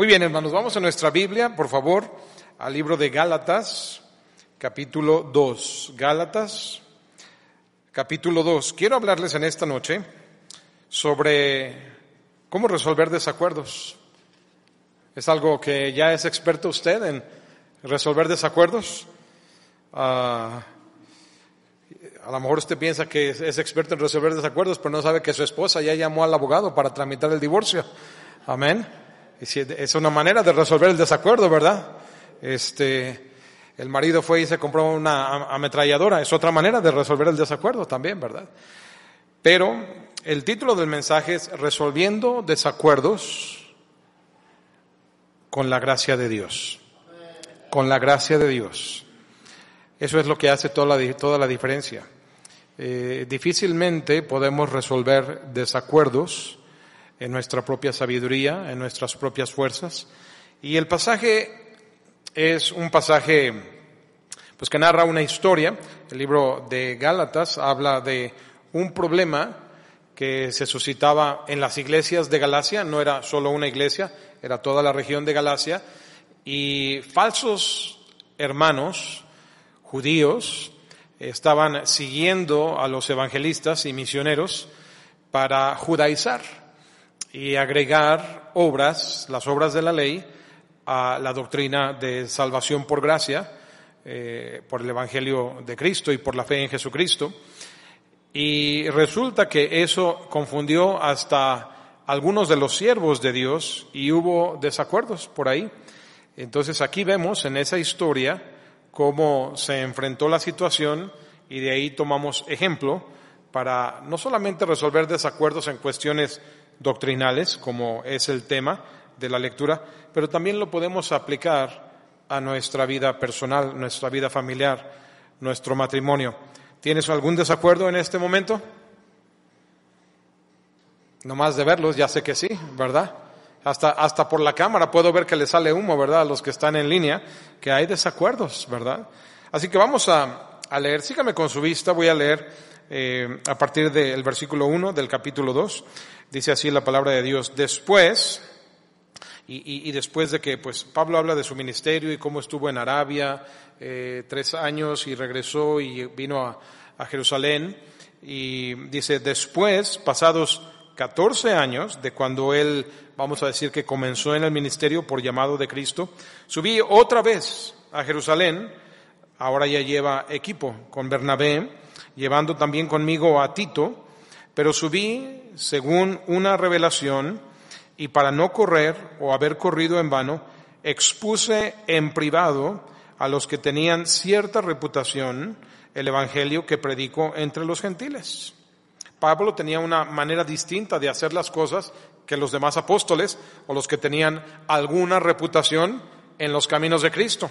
Muy bien, hermanos, vamos a nuestra Biblia, por favor, al libro de Gálatas, capítulo 2. Gálatas, capítulo 2. Quiero hablarles en esta noche sobre cómo resolver desacuerdos. ¿Es algo que ya es experto usted en resolver desacuerdos? Ah, a lo mejor usted piensa que es experto en resolver desacuerdos, pero no sabe que su esposa ya llamó al abogado para tramitar el divorcio. Amén. Es una manera de resolver el desacuerdo, ¿verdad? Este, el marido fue y se compró una ametralladora. Es otra manera de resolver el desacuerdo también, ¿verdad? Pero el título del mensaje es Resolviendo desacuerdos con la gracia de Dios. Con la gracia de Dios. Eso es lo que hace toda la, toda la diferencia. Eh, difícilmente podemos resolver desacuerdos en nuestra propia sabiduría, en nuestras propias fuerzas. Y el pasaje es un pasaje pues que narra una historia. El libro de Gálatas habla de un problema que se suscitaba en las iglesias de Galacia, no era solo una iglesia, era toda la región de Galacia, y falsos hermanos judíos estaban siguiendo a los evangelistas y misioneros para judaizar y agregar obras, las obras de la ley, a la doctrina de salvación por gracia, eh, por el Evangelio de Cristo y por la fe en Jesucristo. Y resulta que eso confundió hasta algunos de los siervos de Dios y hubo desacuerdos por ahí. Entonces aquí vemos en esa historia cómo se enfrentó la situación y de ahí tomamos ejemplo para no solamente resolver desacuerdos en cuestiones doctrinales, como es el tema de la lectura, pero también lo podemos aplicar a nuestra vida personal, nuestra vida familiar, nuestro matrimonio. ¿Tienes algún desacuerdo en este momento? No más de verlos, ya sé que sí, ¿verdad? Hasta, hasta por la cámara puedo ver que le sale humo, ¿verdad? A los que están en línea, que hay desacuerdos, ¿verdad? Así que vamos a, a leer, sígame con su vista, voy a leer eh, a partir del versículo 1 del capítulo 2. Dice así la palabra de Dios. Después, y, después de que pues Pablo habla de su ministerio y cómo estuvo en Arabia eh, tres años y regresó y vino a, a Jerusalén, y dice, después, pasados 14 años de cuando él, vamos a decir que comenzó en el ministerio por llamado de Cristo, subí otra vez a Jerusalén, ahora ya lleva equipo con Bernabé, llevando también conmigo a Tito, pero subí según una revelación y para no correr o haber corrido en vano, expuse en privado a los que tenían cierta reputación el Evangelio que predico entre los gentiles. Pablo tenía una manera distinta de hacer las cosas que los demás apóstoles o los que tenían alguna reputación en los caminos de Cristo.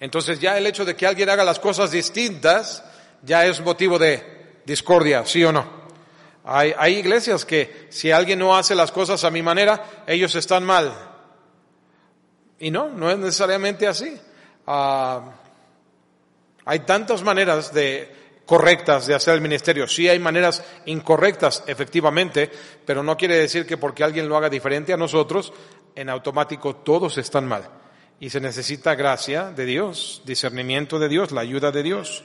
Entonces ya el hecho de que alguien haga las cosas distintas ya es motivo de discordia, ¿sí o no? Hay, hay iglesias que si alguien no hace las cosas a mi manera, ellos están mal. Y no, no es necesariamente así. Ah, hay tantas maneras de, correctas de hacer el ministerio. Sí hay maneras incorrectas, efectivamente, pero no quiere decir que porque alguien lo haga diferente a nosotros, en automático todos están mal. Y se necesita gracia de Dios, discernimiento de Dios, la ayuda de Dios.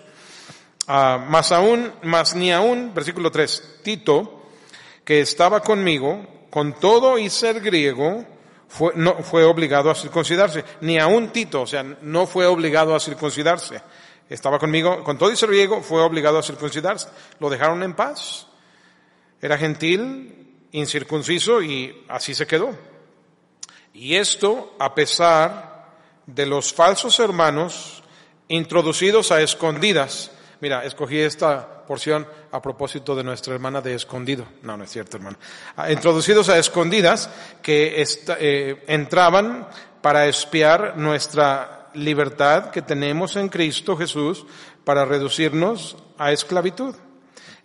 Ah, más aún, más ni aún, versículo 3, Tito, que estaba conmigo, con todo y ser griego, fue, no, fue obligado a circuncidarse. Ni aún Tito, o sea, no fue obligado a circuncidarse. Estaba conmigo, con todo y ser griego, fue obligado a circuncidarse. Lo dejaron en paz. Era gentil, incircunciso y así se quedó. Y esto a pesar de los falsos hermanos introducidos a escondidas Mira, escogí esta porción a propósito de nuestra hermana de escondido. No, no es cierto, hermano. Ah, introducidos a escondidas que eh, entraban para espiar nuestra libertad que tenemos en Cristo Jesús para reducirnos a esclavitud.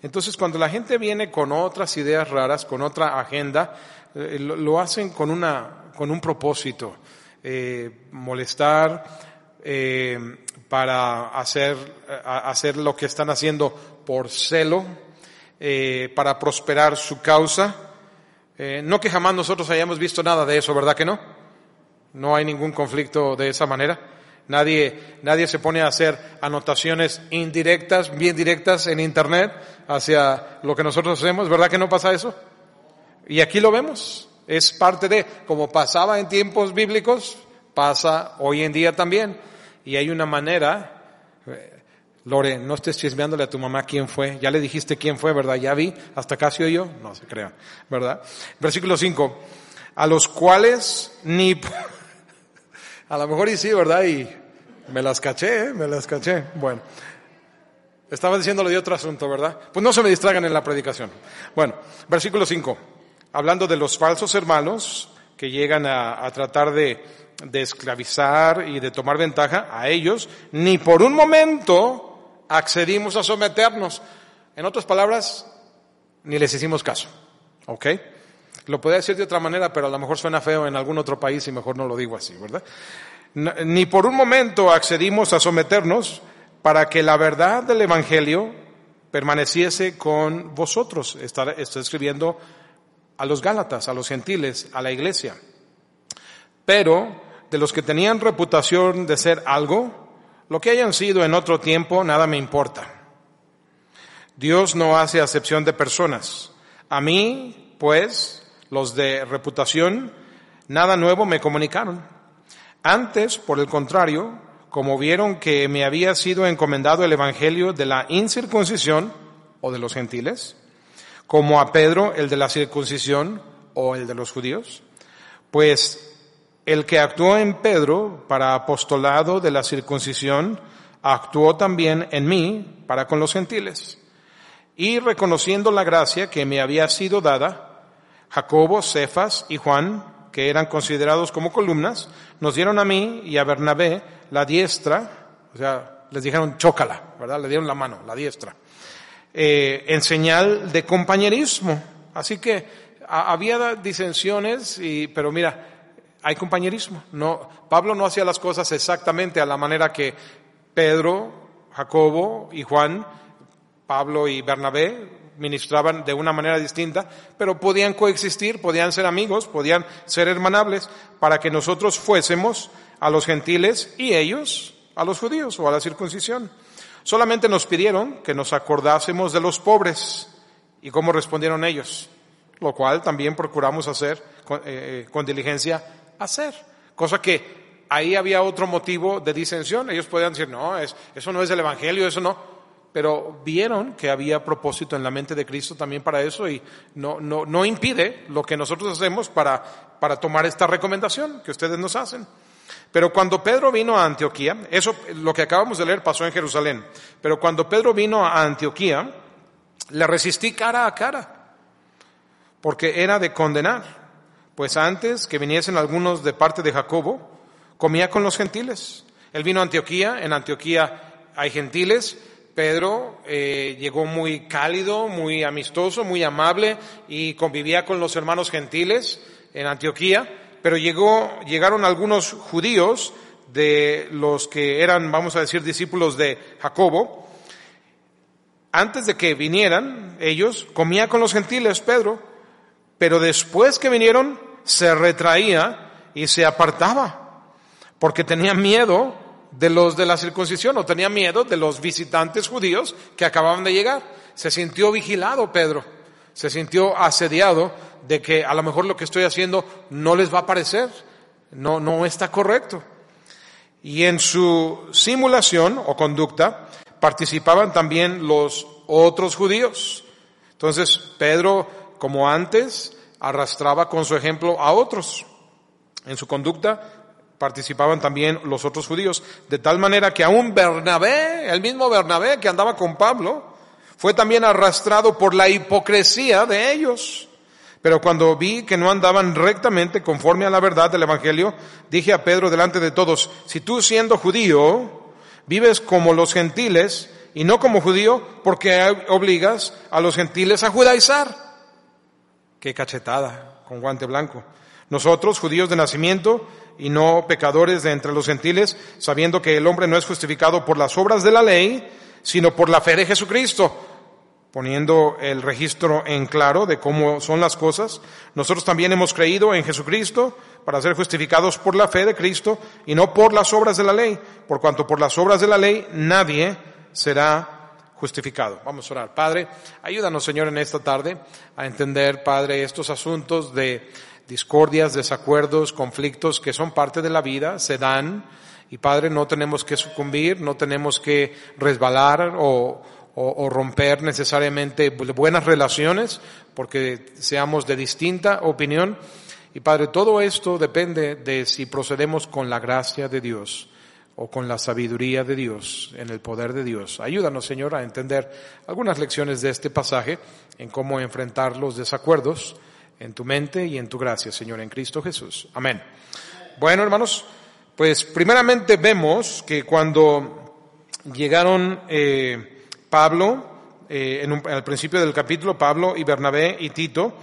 Entonces, cuando la gente viene con otras ideas raras, con otra agenda, eh, lo, hacen con una, con un propósito, eh, molestar, eh, para hacer, hacer lo que están haciendo por celo, eh, para prosperar su causa. Eh, no que jamás nosotros hayamos visto nada de eso, ¿verdad que no? No hay ningún conflicto de esa manera. Nadie, nadie se pone a hacer anotaciones indirectas, bien directas en Internet hacia lo que nosotros hacemos. ¿Verdad que no pasa eso? Y aquí lo vemos. Es parte de, como pasaba en tiempos bíblicos, pasa hoy en día también. Y hay una manera, eh, Lore, no estés chismeándole a tu mamá quién fue. Ya le dijiste quién fue, ¿verdad? Ya vi, hasta casi yo. No se crea, ¿verdad? Versículo 5. A los cuales ni, a lo mejor y sí, ¿verdad? Y me las caché, ¿eh? me las caché. Bueno. Estaba diciéndole de otro asunto, ¿verdad? Pues no se me distraigan en la predicación. Bueno, versículo 5. Hablando de los falsos hermanos que llegan a tratar de, de esclavizar y de tomar ventaja a ellos, ni por un momento accedimos a someternos. En otras palabras, ni les hicimos caso. ¿Ok? Lo podría decir de otra manera, pero a lo mejor suena feo en algún otro país y mejor no lo digo así, ¿verdad? Ni por un momento accedimos a someternos para que la verdad del Evangelio permaneciese con vosotros. Está, escribiendo a los Gálatas, a los gentiles, a la iglesia. Pero de los que tenían reputación de ser algo, lo que hayan sido en otro tiempo, nada me importa. Dios no hace acepción de personas. A mí, pues, los de reputación, nada nuevo me comunicaron. Antes, por el contrario, como vieron que me había sido encomendado el Evangelio de la incircuncisión o de los gentiles, como a Pedro el de la circuncisión o el de los judíos, pues el que actuó en Pedro para apostolado de la circuncisión, actuó también en mí para con los gentiles. Y reconociendo la gracia que me había sido dada, Jacobo, Cefas y Juan, que eran considerados como columnas, nos dieron a mí y a Bernabé la diestra, o sea, les dijeron chócala, ¿verdad? Le dieron la mano, la diestra, eh, en señal de compañerismo. Así que había disensiones, y, pero mira, hay compañerismo. No, Pablo no hacía las cosas exactamente a la manera que Pedro, Jacobo y Juan, Pablo y Bernabé ministraban de una manera distinta, pero podían coexistir, podían ser amigos, podían ser hermanables, para que nosotros fuésemos a los gentiles y ellos a los judíos o a la circuncisión. Solamente nos pidieron que nos acordásemos de los pobres y cómo respondieron ellos, lo cual también procuramos hacer con, eh, eh con diligencia hacer. Cosa que ahí había otro motivo de disensión. Ellos podían decir, no, es, eso no es el Evangelio, eso no. Pero vieron que había propósito en la mente de Cristo también para eso y no, no, no impide lo que nosotros hacemos para, para tomar esta recomendación que ustedes nos hacen. Pero cuando Pedro vino a Antioquía, eso lo que acabamos de leer pasó en Jerusalén, pero cuando Pedro vino a Antioquía, le resistí cara a cara, porque era de condenar. Pues antes que viniesen algunos de parte de Jacobo, comía con los gentiles. Él vino a Antioquía, en Antioquía hay gentiles. Pedro eh, llegó muy cálido, muy amistoso, muy amable y convivía con los hermanos gentiles en Antioquía. Pero llegaron algunos judíos de los que eran, vamos a decir, discípulos de Jacobo. Antes de que vinieran ellos, comía con los gentiles Pedro pero después que vinieron, se retraía y se apartaba, porque tenía miedo de los de la circuncisión o tenía miedo de los visitantes judíos que acababan de llegar. Se sintió vigilado Pedro, se sintió asediado de que a lo mejor lo que estoy haciendo no les va a parecer, no, no está correcto. Y en su simulación o conducta participaban también los otros judíos. Entonces Pedro como antes, arrastraba con su ejemplo a otros. En su conducta participaban también los otros judíos, de tal manera que aún Bernabé, el mismo Bernabé que andaba con Pablo, fue también arrastrado por la hipocresía de ellos. Pero cuando vi que no andaban rectamente conforme a la verdad del Evangelio, dije a Pedro delante de todos, si tú siendo judío vives como los gentiles y no como judío, porque obligas a los gentiles a judaizar? Qué cachetada, con guante blanco. Nosotros, judíos de nacimiento y no pecadores de entre los gentiles, sabiendo que el hombre no es justificado por las obras de la ley, sino por la fe de Jesucristo. poniendo el registro en claro de cómo son las cosas. Nosotros también hemos creído en Jesucristo para ser justificados por la fe de Cristo y no por las obras de la ley, por cuanto por las obras de la ley nadie será justificado. Vamos a orar. Padre, ayúdanos, Señor, en esta tarde a entender, Padre, estos asuntos de discordias, desacuerdos, conflictos que son parte de la vida, se dan, y Padre, no tenemos que sucumbir, no tenemos que resbalar o, o, romper necesariamente buenas relaciones porque seamos de distinta opinión. Y Padre, todo esto depende de si procedemos con la gracia de Dios o con la sabiduría de Dios, en el poder de Dios. Ayúdanos, Señor, a entender algunas lecciones de este pasaje en cómo enfrentar los desacuerdos en tu mente y en tu gracia, Señor, en Cristo Jesús. Amén. Bueno, hermanos, pues primeramente vemos que cuando llegaron eh, Pablo, eh, en al principio del capítulo, Pablo y Bernabé y Tito,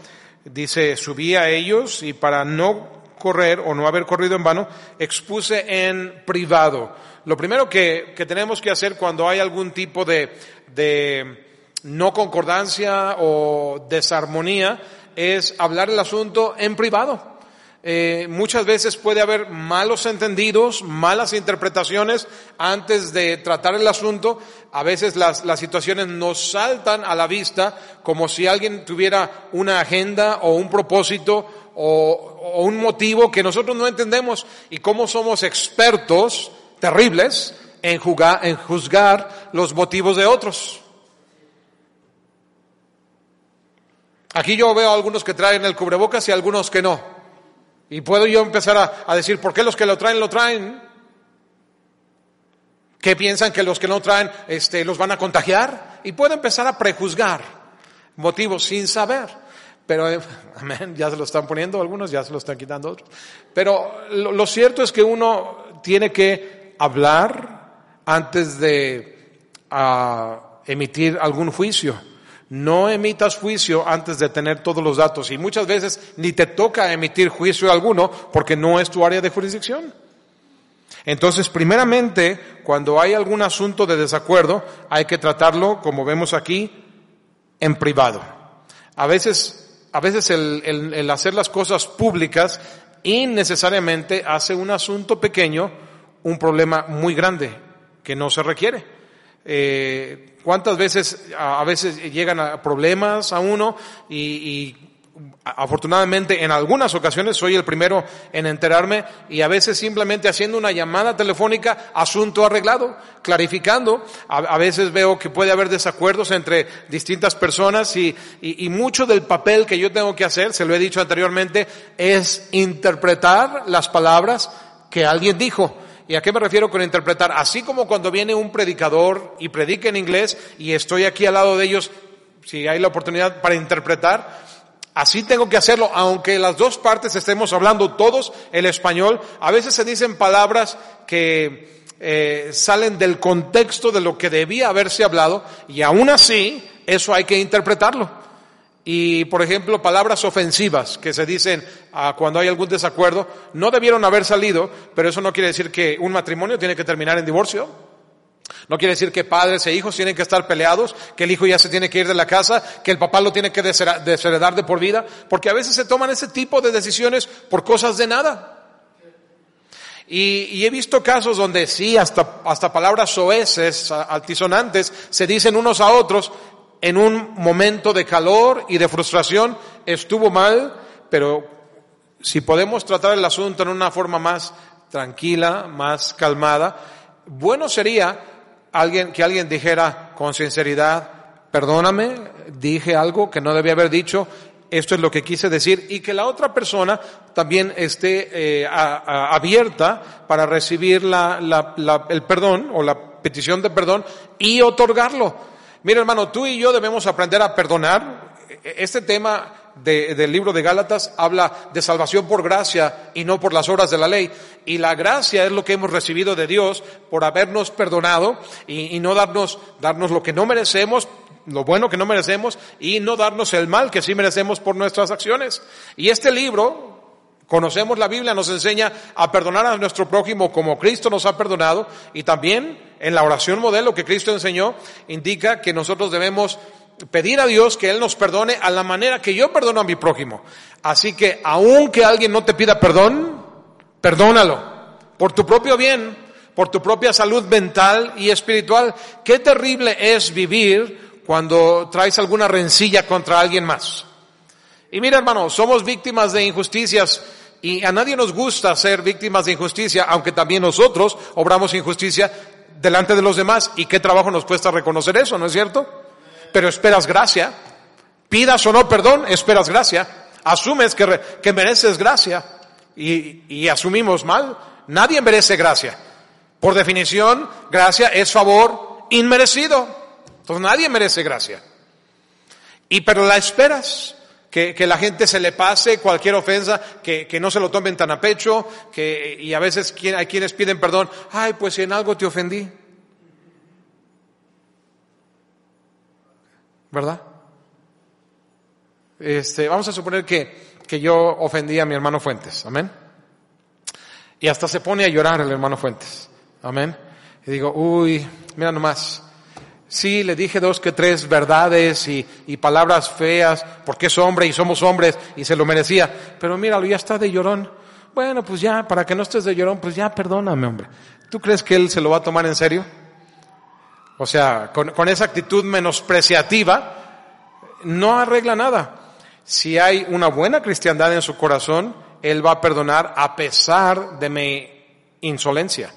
dice, subí a ellos y para no correr o no haber corrido en vano, expuse en privado. Lo primero que, que tenemos que hacer cuando hay algún tipo de, de no concordancia o desarmonía es hablar el asunto en privado. Eh, muchas veces puede haber malos entendidos, malas interpretaciones antes de tratar el asunto. A veces las, las situaciones nos saltan a la vista como si alguien tuviera una agenda o un propósito o, un motivo que nosotros no entendemos y cómo somos expertos terribles en, jugar, en juzgar los motivos de otros. Aquí yo veo a algunos que traen el cubrebocas y algunos que no. Y puedo yo empezar a, decir, ¿por qué los que lo traen lo traen? ¿Qué piensan que los que no traen este, los van a contagiar? Y puedo empezar a prejuzgar motivos sin saber. Pero, eh, amén, ya se lo están poniendo algunos, ya se lo están quitando otros. Pero lo, cierto es que uno tiene que hablar antes de ah, emitir algún juicio. No emitas juicio antes de tener todos los datos y muchas veces ni te toca emitir juicio alguno porque no es tu área de jurisdicción. Entonces, primeramente, cuando hay algún asunto de desacuerdo, hay que tratarlo, como vemos aquí, en privado. A veces, a veces el, el hacer las cosas públicas innecesariamente hace un asunto pequeño un problema muy grande que no se requiere. Eh, ¿Cuántas veces a veces llegan a problemas a uno y, y, afortunadamente en algunas ocasiones soy el primero en enterarme y a veces simplemente haciendo una llamada telefónica, asunto arreglado, clarificando. A, veces veo que puede haber desacuerdos entre distintas personas y, y, y mucho del papel que yo tengo que hacer, se lo he dicho anteriormente, es interpretar las palabras que alguien dijo ¿Y a qué me refiero con interpretar? Así como cuando viene un predicador y predica en inglés y estoy aquí al lado de ellos, si hay la oportunidad para interpretar, así tengo que hacerlo, aunque las dos partes estemos hablando todos el español, a veces se dicen palabras que eh, salen del contexto de lo que debía haberse hablado y aún así eso hay que interpretarlo. Y, por ejemplo, palabras ofensivas que se dicen ah, cuando hay algún desacuerdo, no debieron haber salido, pero eso no quiere decir que un matrimonio tiene que terminar en divorcio. No quiere decir que padres e hijos tienen que estar peleados, que el hijo ya se tiene que ir de la casa, que el papá lo tiene que desheredar de por vida, porque a veces se toman ese tipo de decisiones por cosas de nada. Y, he visto casos donde sí, hasta, hasta palabras soeces, altisonantes, se dicen unos a otros, en un momento de calor y de frustración estuvo mal, pero si podemos tratar el asunto en una forma más tranquila, más calmada, bueno sería alguien, que alguien dijera con sinceridad, perdóname, dije algo que no debía haber dicho, esto es lo que quise decir, y que la otra persona también esté eh, abierta para recibir el perdón o la petición de perdón y otorgarlo. Mira hermano, tú y yo debemos aprender a perdonar. Este tema del libro de Gálatas habla de salvación por gracia y no por las obras de la ley. Y la gracia es lo que hemos recibido de Dios por habernos perdonado y, y no darnos, darnos lo que no merecemos, lo bueno que no merecemos y no darnos el mal que sí merecemos por nuestras acciones. Y este libro, Conocemos la Biblia, nos enseña a perdonar a nuestro prójimo como Cristo nos ha perdonado y también en la oración modelo que Cristo enseñó indica que nosotros debemos pedir a Dios que Él nos perdone a la manera que yo perdono a mi prójimo. Así que aunque alguien no te pida perdón, perdónalo, por tu propio bien, por tu propia salud mental y espiritual. Qué terrible es vivir cuando traes alguna rencilla contra alguien más. Y mira hermano, somos víctimas de injusticias y a nadie nos gusta ser víctimas de injusticia, aunque también nosotros obramos injusticia delante de los demás. ¿Y qué trabajo nos cuesta reconocer eso, no es cierto? Pero esperas gracia. Pidas o no perdón, esperas gracia. Asumes que, que mereces gracia y, y asumimos mal. Nadie merece gracia. Por definición, gracia es favor inmerecido. Entonces nadie merece gracia. Y pero la esperas que, que, la gente se le pase cualquier ofensa, que, que, no se lo tomen tan a pecho, que, y a veces hay quienes piden perdón, ay, pues si en algo te ofendí. ¿Verdad? Este, vamos a suponer que, que yo ofendí a mi hermano Fuentes, amén. Y hasta se pone a llorar el hermano Fuentes, amén. Y digo, uy, mira nomás, Sí, le dije dos que tres verdades y, y, palabras feas, porque es hombre y somos hombres y se lo merecía. Pero míralo, ya está de llorón. Bueno, pues ya, para que no estés de llorón, pues ya perdóname, hombre. ¿Tú crees que él se lo va a tomar en serio? O sea, con, esa actitud menospreciativa, no arregla nada. Si hay una buena cristiandad en su corazón, él va a perdonar a pesar de mi insolencia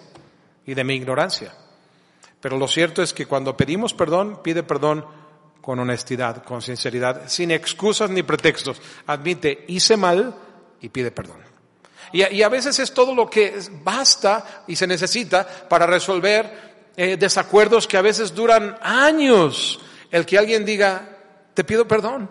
y de mi ignorancia. Pero lo cierto es que cuando pedimos perdón, pide perdón con honestidad, con sinceridad, sin excusas ni pretextos. Admite, hice mal y pide perdón. Y, y a veces es todo lo que basta y se necesita para resolver eh, desacuerdos que a veces duran años. El que alguien diga, te pido perdón.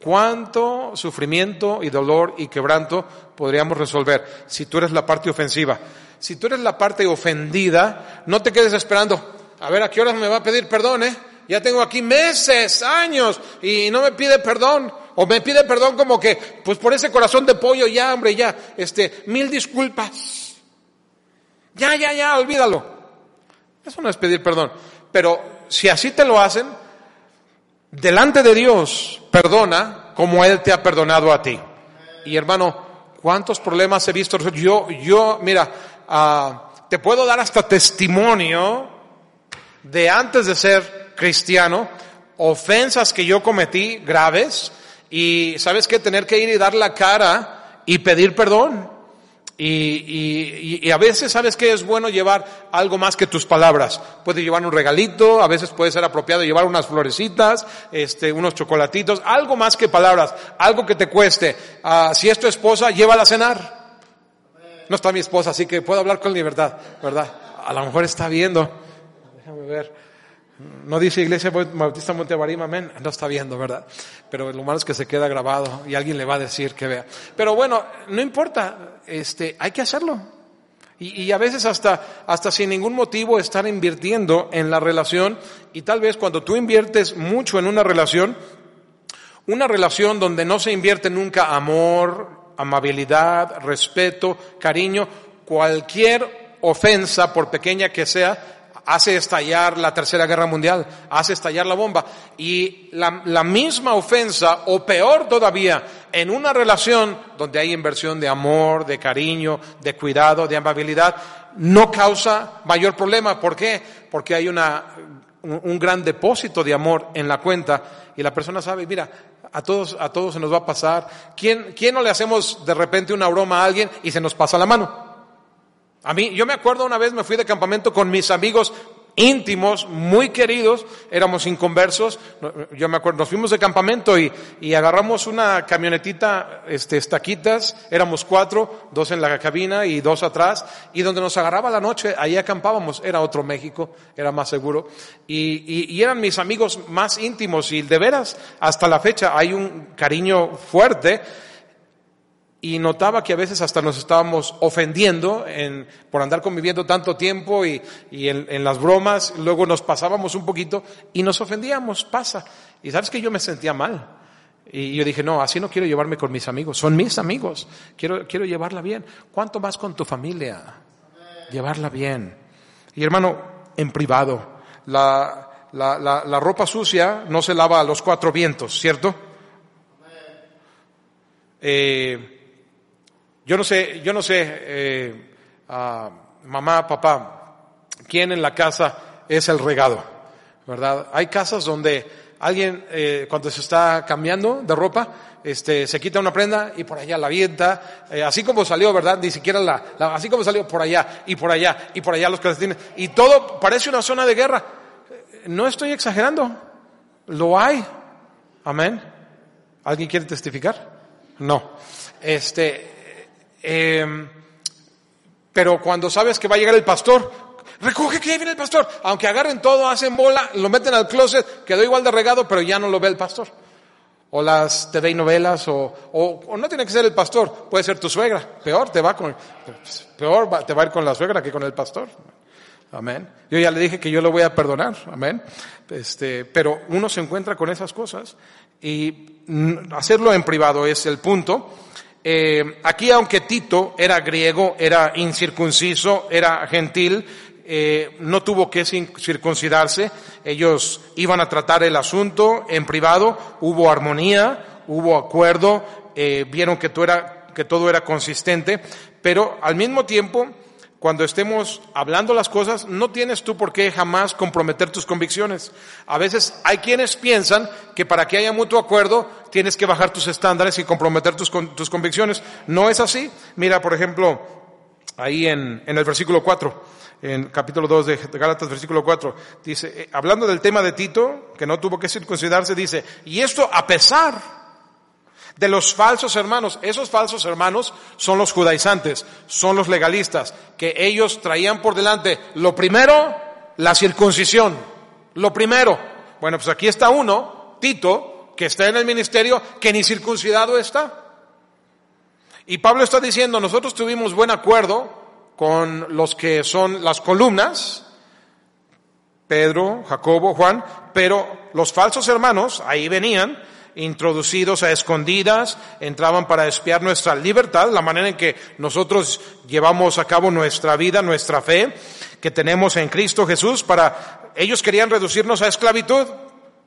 ¿Cuánto sufrimiento y dolor y quebranto podríamos resolver si tú eres la parte ofensiva? si tú eres la parte ofendida, no te quedes esperando, a ver a qué horas me va a pedir perdón, ¿eh? Ya tengo aquí meses, años, y no me pide perdón. O me pide perdón como que, pues por ese corazón de pollo, ya, hombre, ya, este, mil disculpas. Ya, ya, ya, olvídalo. Eso no es pedir perdón. Pero si así te lo hacen, delante de Dios, perdona como Él te ha perdonado a ti. Y hermano, ¿cuántos problemas he visto? Yo, yo, mira, uh, te puedo dar hasta testimonio de antes de ser cristiano, ofensas que yo cometí graves y sabes que tener que ir y dar la cara y pedir perdón. Y, y, y, a veces sabes que es bueno llevar algo más que tus palabras. Puedes llevar un regalito, a veces puede ser apropiado llevar unas florecitas, este, unos chocolatitos, algo más que palabras, algo que te cueste. Uh, si es tu esposa, llévala a cenar. No está mi esposa, así que puedo hablar con libertad, ¿verdad? A lo mejor está viendo. Déjame ver. No dice Iglesia Bautista Montebarim, amén. No está viendo, ¿verdad? Pero lo malo es que se queda grabado y alguien le va a decir que vea. Pero bueno, no importa, este, hay que hacerlo. Y, a veces hasta, hasta sin ningún motivo estar invirtiendo en la relación y tal vez cuando tú inviertes mucho en una relación, una relación donde no se invierte nunca amor, amabilidad, respeto, cariño, cualquier ofensa, por pequeña que sea, hace estallar la Tercera Guerra Mundial, hace estallar la bomba. Y la, misma ofensa, o peor todavía, en una relación donde hay inversión de amor, de cariño, de cuidado, de amabilidad, no causa mayor problema. ¿Por qué? Porque hay una, un, un gran depósito de amor en la cuenta y la persona sabe, mira, a todos, a todos se nos va a pasar. ¿Quién, ¿Quién no le hacemos de repente una broma a alguien y se nos pasa la mano? A mí, yo me acuerdo una vez me fui de campamento con mis amigos íntimos, muy queridos, éramos inconversos, yo me acuerdo, nos fuimos de campamento y, y agarramos una camionetita, este, estaquitas, éramos cuatro, dos en la cabina y dos atrás, y donde nos agarraba la noche, ahí acampábamos, era otro México, era más seguro, y, y, y eran mis amigos más íntimos, y de veras, hasta la fecha hay un cariño fuerte, y notaba que a veces hasta nos estábamos ofendiendo en, por andar conviviendo tanto tiempo y, y en, en, las bromas, luego nos pasábamos un poquito y nos ofendíamos, pasa. Y sabes que yo me sentía mal. Y yo dije, no, así no quiero llevarme con mis amigos, son mis amigos, quiero, quiero llevarla bien. ¿Cuánto más con tu familia? Llevarla bien. Y hermano, en privado, la, la, la, ropa sucia no se lava a los cuatro vientos, ¿cierto? Eh, yo no sé, yo no sé, eh, ah, mamá, papá, quién en la casa es el regado, ¿verdad? Hay casas donde alguien eh, cuando se está cambiando de ropa, este, se quita una prenda y por allá la avienta, eh, así como salió, ¿verdad? Ni siquiera la, así como salió por allá y por allá y por allá los calcetines y todo parece una zona de guerra. Eh, No estoy exagerando, lo hay, amén. ¿Alguien quiere testificar? No. Este, eh, pero cuando sabes que va a llegar el pastor, recoge que ya viene el pastor. Aunque agarren todo, hacen bola, lo meten al closet, quedó igual de regado, pero ya no lo ve el pastor. O las TV novelas, o, no tiene que ser el pastor, puede ser tu suegra. Peor te va con, peor te va a ir con la suegra que con el pastor. Amén. Yo ya le dije que yo lo voy a perdonar. Amén. Este, pero uno se encuentra con esas cosas y hacerlo en privado es el punto. Eh, aquí, aunque Tito era griego, era incircunciso, era gentil, eh, no tuvo que circuncidarse. Ellos iban a tratar el asunto en privado. Hubo armonía, hubo acuerdo, eh, vieron que, que todo era consistente, pero al mismo tiempo cuando estemos hablando las cosas, no tienes tú por qué jamás comprometer tus convicciones. A veces hay quienes piensan que para que haya mutuo acuerdo tienes que bajar tus estándares y comprometer tus, tus convicciones. No es así. Mira, por ejemplo, ahí en, en el versículo 4, en capítulo 2 de Gálatas, versículo 4, dice, eh, hablando del tema de Tito, que no tuvo que circuncidarse, dice, y esto a pesar de los falsos hermanos. Esos falsos hermanos son los judaizantes, son los legalistas, que ellos traían por delante lo primero, la circuncisión. Lo primero. Bueno, pues aquí está uno, Tito, que está en el ministerio, que ni circuncidado está. Y Pablo está diciendo, nosotros tuvimos buen acuerdo con los que son las columnas, Pedro, Jacobo, Juan, pero los falsos hermanos ahí venían, introducidos a escondidas, entraban para espiar nuestra libertad, la manera en que nosotros llevamos a cabo nuestra vida, nuestra fe, que tenemos en Cristo Jesús, para, ellos querían reducirnos a esclavitud,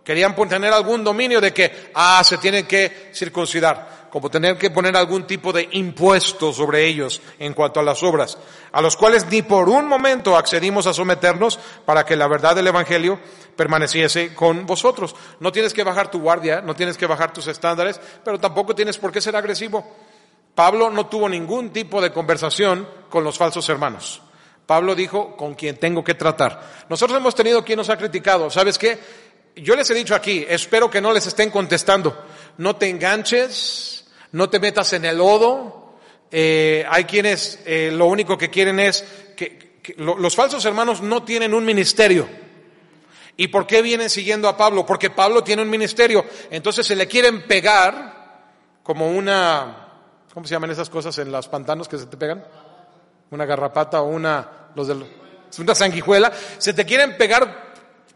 querían tener algún dominio de que, ah, se tienen que circuncidar, como tener que poner algún tipo de impuesto sobre ellos en cuanto a las obras, a los cuales ni por un momento accedimos a someternos para que la verdad del Evangelio permaneciese con vosotros. No tienes que bajar tu guardia, no tienes que bajar tus estándares, pero tampoco tienes por qué ser agresivo. Pablo no tuvo ningún tipo de conversación con los falsos hermanos. Pablo dijo, con quien tengo que tratar. Nosotros hemos tenido quien nos ha criticado. ¿Sabes qué? Yo les he dicho aquí, espero que no les estén contestando. No te enganches, no te metas en el lodo. Eh, hay quienes eh, lo único que quieren es que, que lo- los falsos hermanos no tienen un ministerio. ¿Y por qué vienen siguiendo a Pablo? Porque Pablo tiene un ministerio. Entonces se le quieren pegar como una, ¿cómo se llaman esas cosas en los pantanos que se te pegan? Una garrapata o una, los del, una sanguijuela. Se te quieren pegar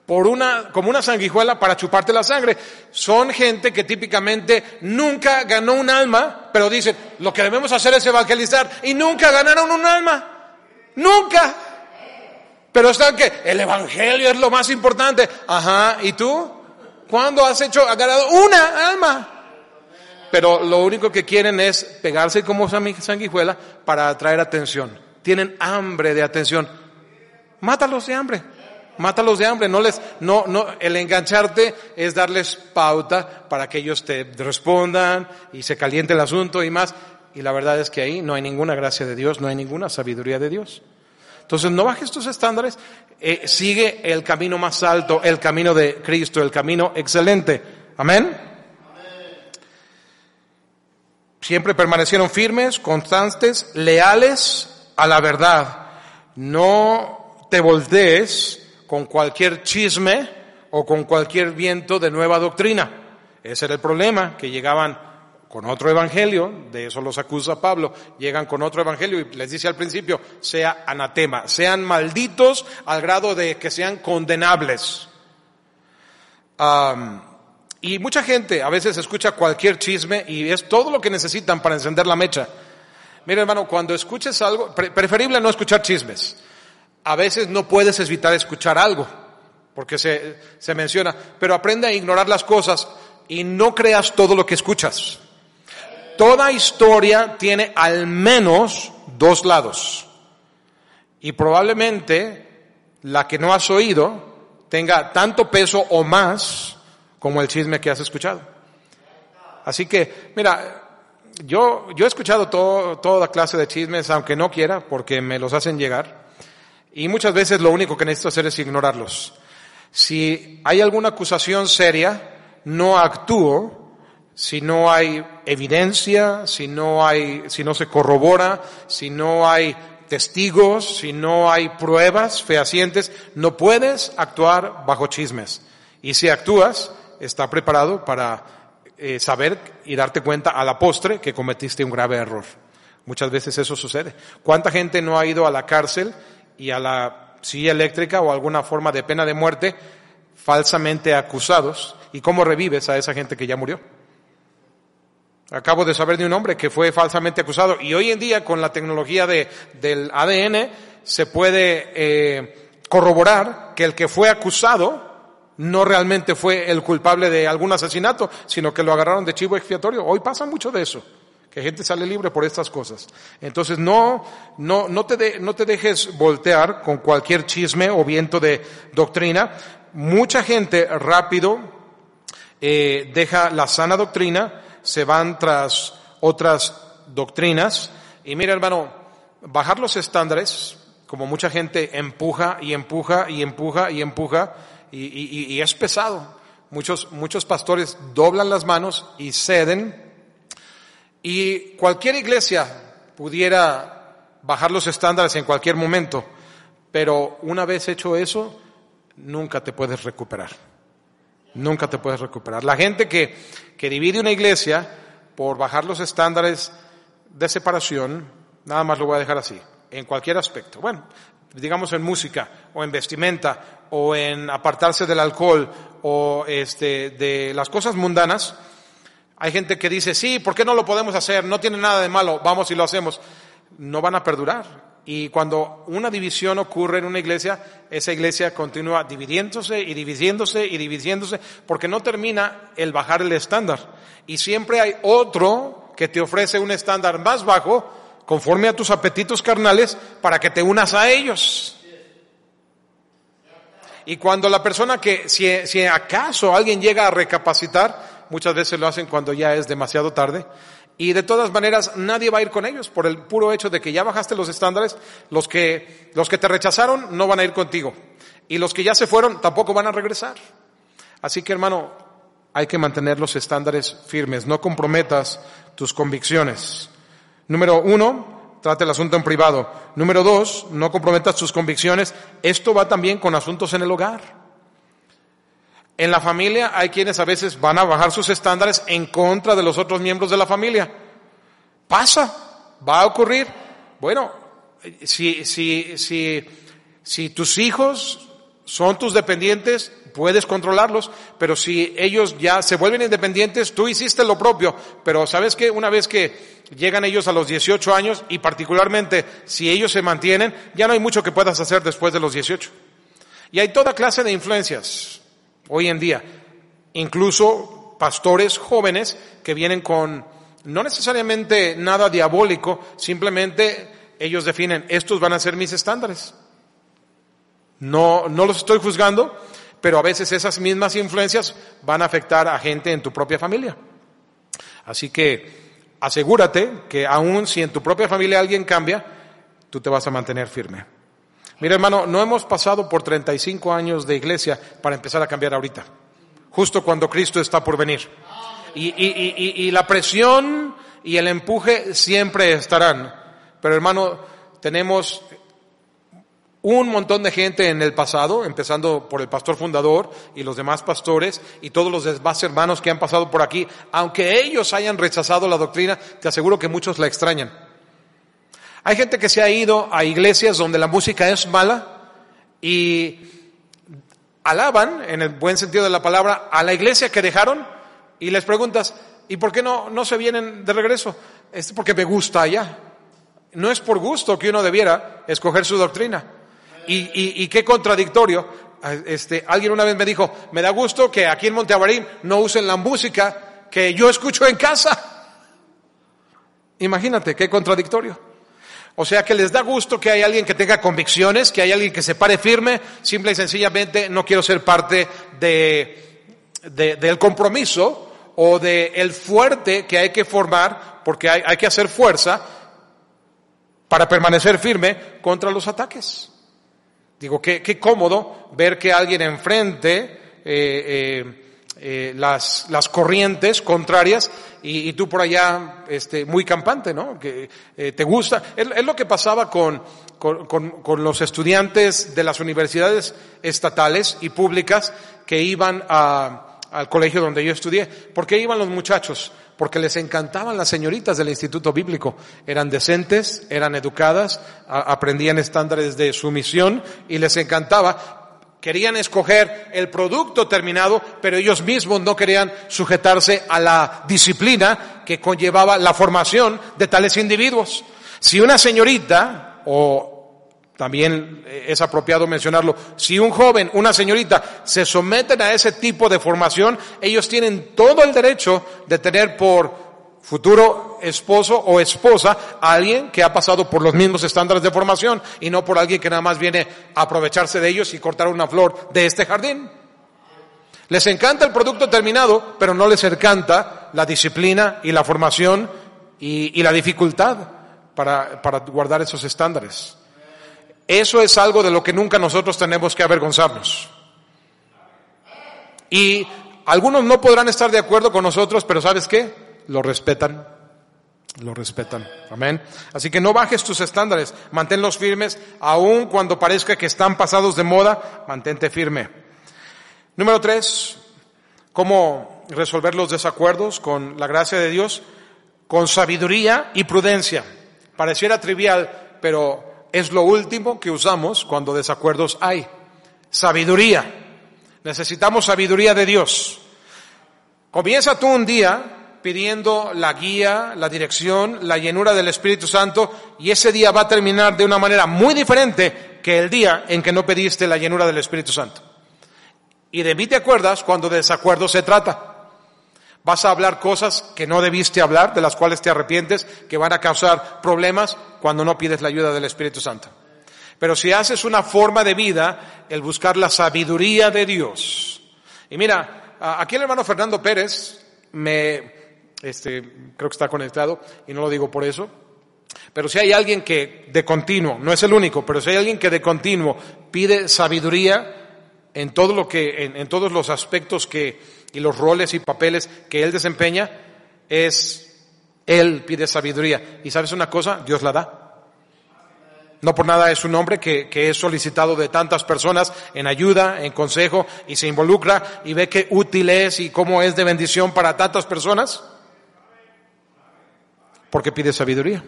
por una, como una sanguijuela para chuparte la sangre. Son gente que típicamente nunca ganó un alma, pero dicen, lo que debemos hacer es evangelizar. Y nunca ganaron un alma. Nunca. Pero están que el evangelio es lo más importante. Ajá, ¿y tú? ¿Cuándo has hecho, has ganado una alma? Pero lo único que quieren es pegarse como sanguijuela para atraer atención. Tienen hambre de atención. Mátalos de hambre. Mátalos de hambre. No les, no, no, el engancharte es darles pauta para que ellos te respondan y se caliente el asunto y más. Y la verdad es que ahí no hay ninguna gracia de Dios, no hay ninguna sabiduría de Dios. Entonces no bajes tus estándares, eh, sigue el camino más alto, el camino de Cristo, el camino excelente. Amén. Siempre permanecieron firmes, constantes, leales a la verdad. No te voltees con cualquier chisme o con cualquier viento de nueva doctrina. Ese era el problema, que llegaban con otro evangelio, de eso los acusa Pablo, llegan con otro evangelio y les dice al principio, sea anatema, sean malditos al grado de que sean condenables. Y mucha gente a veces escucha cualquier chisme y es todo lo que necesitan para encender la mecha. Mira hermano, cuando escuches algo, pre- preferible no escuchar chismes. A veces no puedes evitar escuchar algo, porque se, se menciona, pero aprende a ignorar las cosas y no creas todo lo que escuchas. Toda historia tiene al menos dos lados. Y probablemente la que no has oído tenga tanto peso o más como el chisme que has escuchado. Así que, mira, yo, yo he escuchado todo, toda clase de chismes, aunque no quiera, porque me los hacen llegar. Y muchas veces lo único que necesito hacer es ignorarlos. Si hay alguna acusación seria, no actúo si no hay evidencia, si no hay, si no se corrobora, si no hay testigos, si no hay pruebas fehacientes, no puedes actuar bajo chismes. Y si actúas, está preparado para eh, saber y darte cuenta a la postre que cometiste un grave error. Muchas veces eso sucede. ¿Cuánta gente no ha ido a la cárcel y a la silla eléctrica o alguna forma de pena de muerte falsamente acusados? ¿Y cómo revives a esa gente que ya murió? Acabo de saber de un hombre que fue falsamente acusado y hoy en día con la tecnología de, del ADN se puede eh, corroborar que el que fue acusado no realmente fue el culpable de algún asesinato, sino que lo agarraron de chivo expiatorio. Hoy pasa mucho de eso, que gente sale libre por estas cosas. Entonces no, no, no te, no te dejes voltear con cualquier chisme o viento de doctrina. Mucha gente rápido eh, deja la sana doctrina se van tras otras doctrinas. Y mira, hermano, bajar los estándares, como mucha gente empuja y empuja y empuja y empuja, y, es pesado. Muchos, muchos pastores doblan las manos y ceden. Y cualquier iglesia pudiera bajar los estándares en cualquier momento, pero una vez hecho eso, nunca te puedes recuperar. Nunca te puedes recuperar. La gente que, que divide una iglesia por bajar los estándares de separación, nada más lo voy a dejar así, en cualquier aspecto. Bueno, digamos en música, o en vestimenta, o en apartarse del alcohol, o este, de las cosas mundanas. Hay gente que dice, sí, ¿por qué no lo podemos hacer? No tiene nada de malo, vamos y lo hacemos. No van a perdurar. Y cuando una división ocurre en una iglesia, esa iglesia continúa dividiéndose y dividiéndose y dividiéndose porque no termina el bajar el estándar. Y siempre hay otro que te ofrece un estándar más bajo conforme a tus apetitos carnales para que te unas a ellos. Y cuando la persona que, si, si acaso alguien llega a recapacitar, muchas veces lo hacen cuando ya es demasiado tarde, y de todas maneras, nadie va a ir con ellos por el puro hecho de que ya bajaste los estándares. Los que, los que te rechazaron no van a ir contigo. Y los que ya se fueron tampoco van a regresar. Así que hermano, hay que mantener los estándares firmes. No comprometas tus convicciones. Número uno, trate el asunto en privado. Número dos, no comprometas tus convicciones. Esto va también con asuntos en el hogar. En la familia hay quienes a veces van a bajar sus estándares en contra de los otros miembros de la familia. Pasa, va a ocurrir. Bueno, si, si, si, si tus hijos son tus dependientes, puedes controlarlos, pero si ellos ya se vuelven independientes, tú hiciste lo propio. Pero sabes que una vez que llegan ellos a los 18 años, y particularmente si ellos se mantienen, ya no hay mucho que puedas hacer después de los 18. Y hay toda clase de influencias hoy en día. Incluso pastores jóvenes que vienen con no necesariamente nada diabólico, simplemente ellos definen, estos van a ser mis estándares. No, no los estoy juzgando, pero a veces esas mismas influencias van a afectar a gente en tu propia familia. Así que asegúrate que aun si en tu propia familia alguien cambia, tú te vas a mantener firme. Mira, hermano, no hemos pasado por 35 años de iglesia para empezar a cambiar ahorita, justo cuando Cristo está por venir. Y, y, la presión y el empuje siempre estarán. Pero hermano, tenemos un montón de gente en el pasado, empezando por el pastor fundador y los demás pastores y todos los demás hermanos que han pasado por aquí, aunque ellos hayan rechazado la doctrina, te aseguro que muchos la extrañan. Hay gente que se ha ido a iglesias donde la música es mala y alaban, en el buen sentido de la palabra, a la iglesia que dejaron y les preguntas, ¿y por qué no, no se vienen de regreso? Es porque me gusta allá. No es por gusto que uno debiera escoger su doctrina. Y, y, qué contradictorio este, alguien una vez me dijo, me da gusto que aquí en Monteavarín no usen la música que yo escucho en casa. Imagínate, qué contradictorio. O sea que les da gusto que hay alguien que tenga convicciones, que hay alguien que se pare firme, simple y sencillamente no quiero ser parte de, del compromiso o de el fuerte que hay que formar, porque hay, hay que hacer fuerza para permanecer firme contra los ataques. Digo, qué, qué cómodo ver que alguien enfrente eh, eh, eh, las, las corrientes contrarias y, y, tú por allá este, muy campante, ¿no? Que eh, te gusta. Es, es, lo que pasaba con, con, con, con, los estudiantes de las universidades estatales y públicas que iban a, al colegio donde yo estudié. ¿Por qué iban los muchachos? Porque les encantaban las señoritas del instituto bíblico. Eran decentes, eran educadas, aprendían estándares de sumisión y les encantaba. Querían escoger el producto terminado, pero ellos mismos no querían sujetarse a la disciplina que conllevaba la formación de tales individuos. Si una señorita o también es apropiado mencionarlo. Si un joven, una señorita se someten a ese tipo de formación, ellos tienen todo el derecho de tener por futuro esposo o esposa a alguien que ha pasado por los mismos estándares de formación y no por alguien que nada más viene a aprovecharse de ellos y cortar una flor de este jardín. Les encanta el producto terminado, pero no les encanta la disciplina y la formación y, la dificultad para, para guardar esos estándares. Eso es algo de lo que nunca nosotros tenemos que avergonzarnos. Y algunos no podrán estar de acuerdo con nosotros, pero ¿sabes qué? Lo respetan. Lo respetan. Amén. Así que no bajes tus estándares, manténlos firmes, aun cuando parezca que están pasados de moda, mantente firme. Número tres, ¿cómo resolver los desacuerdos con la gracia de Dios? Con sabiduría y prudencia. Pareciera trivial, pero es lo último que usamos cuando desacuerdos hay. Sabiduría. Necesitamos sabiduría de Dios. Comienza tú un día pidiendo la guía, la dirección, la llenura del Espíritu Santo y ese día va a terminar de una manera muy diferente que el día en que no pediste la llenura del Espíritu Santo. Y de mí te acuerdas cuando de desacuerdo se trata. Vas a hablar cosas que no debiste hablar, de las cuales te arrepientes, que van a causar problemas cuando no pides la ayuda del Espíritu Santo. Pero si haces una forma de vida, el buscar la sabiduría de Dios. Y mira, aquí el hermano Fernando Pérez me, este, creo que está conectado y no lo digo por eso. Pero si hay alguien que de continuo, no es el único, pero si hay alguien que de continuo pide sabiduría en todo lo que, en, en todos los aspectos que, y los roles y papeles que Él desempeña, es Él pide sabiduría. Y sabes una cosa, Dios la da. No por nada es un hombre que, que, es solicitado de tantas personas en ayuda, en consejo, y se involucra y ve qué útil es y cómo es de bendición para tantas personas. Porque pide sabiduría.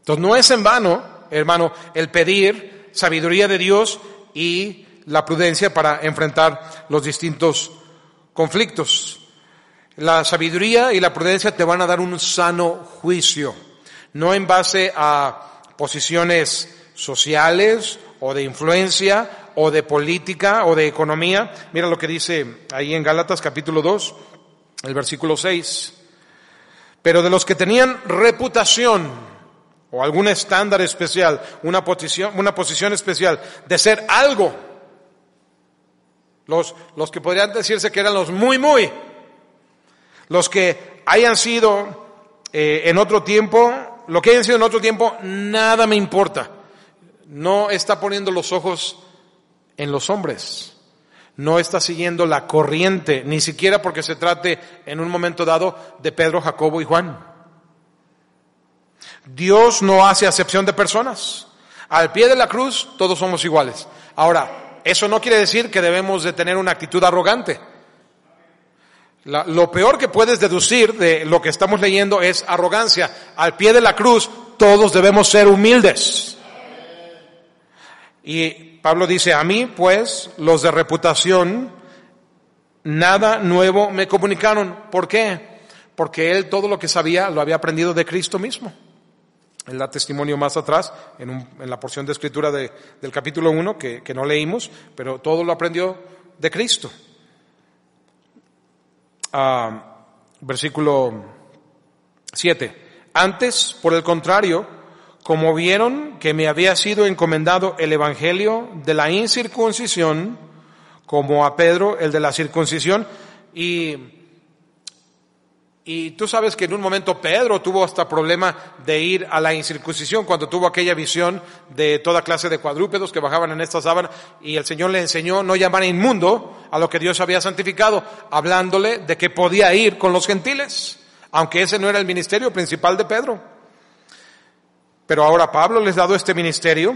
Entonces no es en vano, hermano, el pedir sabiduría de Dios y la prudencia para enfrentar los distintos conflictos. La sabiduría y la prudencia te van a dar un sano juicio, no en base a posiciones sociales o de influencia o de política o de economía. Mira lo que dice ahí en Gálatas capítulo 2, el versículo 6. Pero de los que tenían reputación o algún estándar especial, una posición, una posición especial de ser algo los, los que podrían decirse que eran los muy, muy. Los que hayan sido eh, en otro tiempo, lo que hayan sido en otro tiempo, nada me importa. No está poniendo los ojos en los hombres. No está siguiendo la corriente, ni siquiera porque se trate en un momento dado de Pedro, Jacobo y Juan. Dios no hace acepción de personas. Al pie de la cruz todos somos iguales. Ahora, eso no quiere decir que debemos de tener una actitud arrogante. Lo peor que puedes deducir de lo que estamos leyendo es arrogancia. Al pie de la cruz todos debemos ser humildes. Y Pablo dice, a mí pues los de reputación nada nuevo me comunicaron. ¿Por qué? Porque él todo lo que sabía lo había aprendido de Cristo mismo. Él da testimonio más atrás, en, un- en la porción de escritura de- del capítulo 1, que, que no leímos, pero todo lo aprendió de Cristo. Ah, versículo 7. Antes, por el contrario, como vieron que me había sido encomendado el evangelio de la incircuncisión, como a Pedro el de la circuncisión, y y tú sabes que en un momento Pedro tuvo hasta problema de ir a la incircuncisión cuando tuvo aquella visión de toda clase de cuadrúpedos que bajaban en esta sábana y el Señor le enseñó no llamar inmundo a lo que Dios había santificado, hablándole de que podía ir con los gentiles, aunque ese no era el ministerio principal de Pedro. Pero ahora Pablo les ha dado este ministerio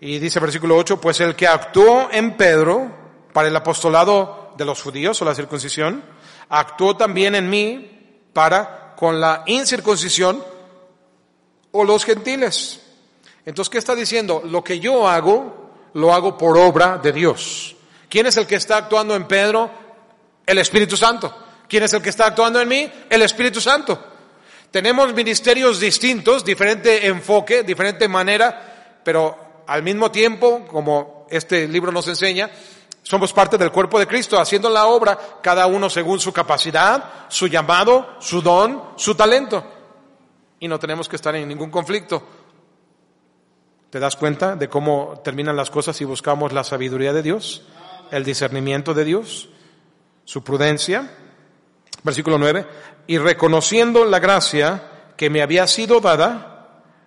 y dice versículo 8, pues el que actuó en Pedro para el apostolado de los judíos o la circuncisión, actuó también en mí para con la incircuncisión o los gentiles. Entonces, ¿qué está diciendo? Lo que yo hago, lo hago por obra de Dios. ¿Quién es el que está actuando en Pedro? El Espíritu Santo. ¿Quién es el que está actuando en mí? El Espíritu Santo. Tenemos ministerios distintos, diferente enfoque, diferente manera, pero al mismo tiempo, como este libro nos enseña, somos parte del cuerpo de Cristo, haciendo la obra cada uno según su capacidad, su llamado, su don, su talento. Y no tenemos que estar en ningún conflicto. ¿Te das cuenta de cómo terminan las cosas si buscamos la sabiduría de Dios, el discernimiento de Dios, su prudencia? Versículo 9. Y reconociendo la gracia que me había sido dada,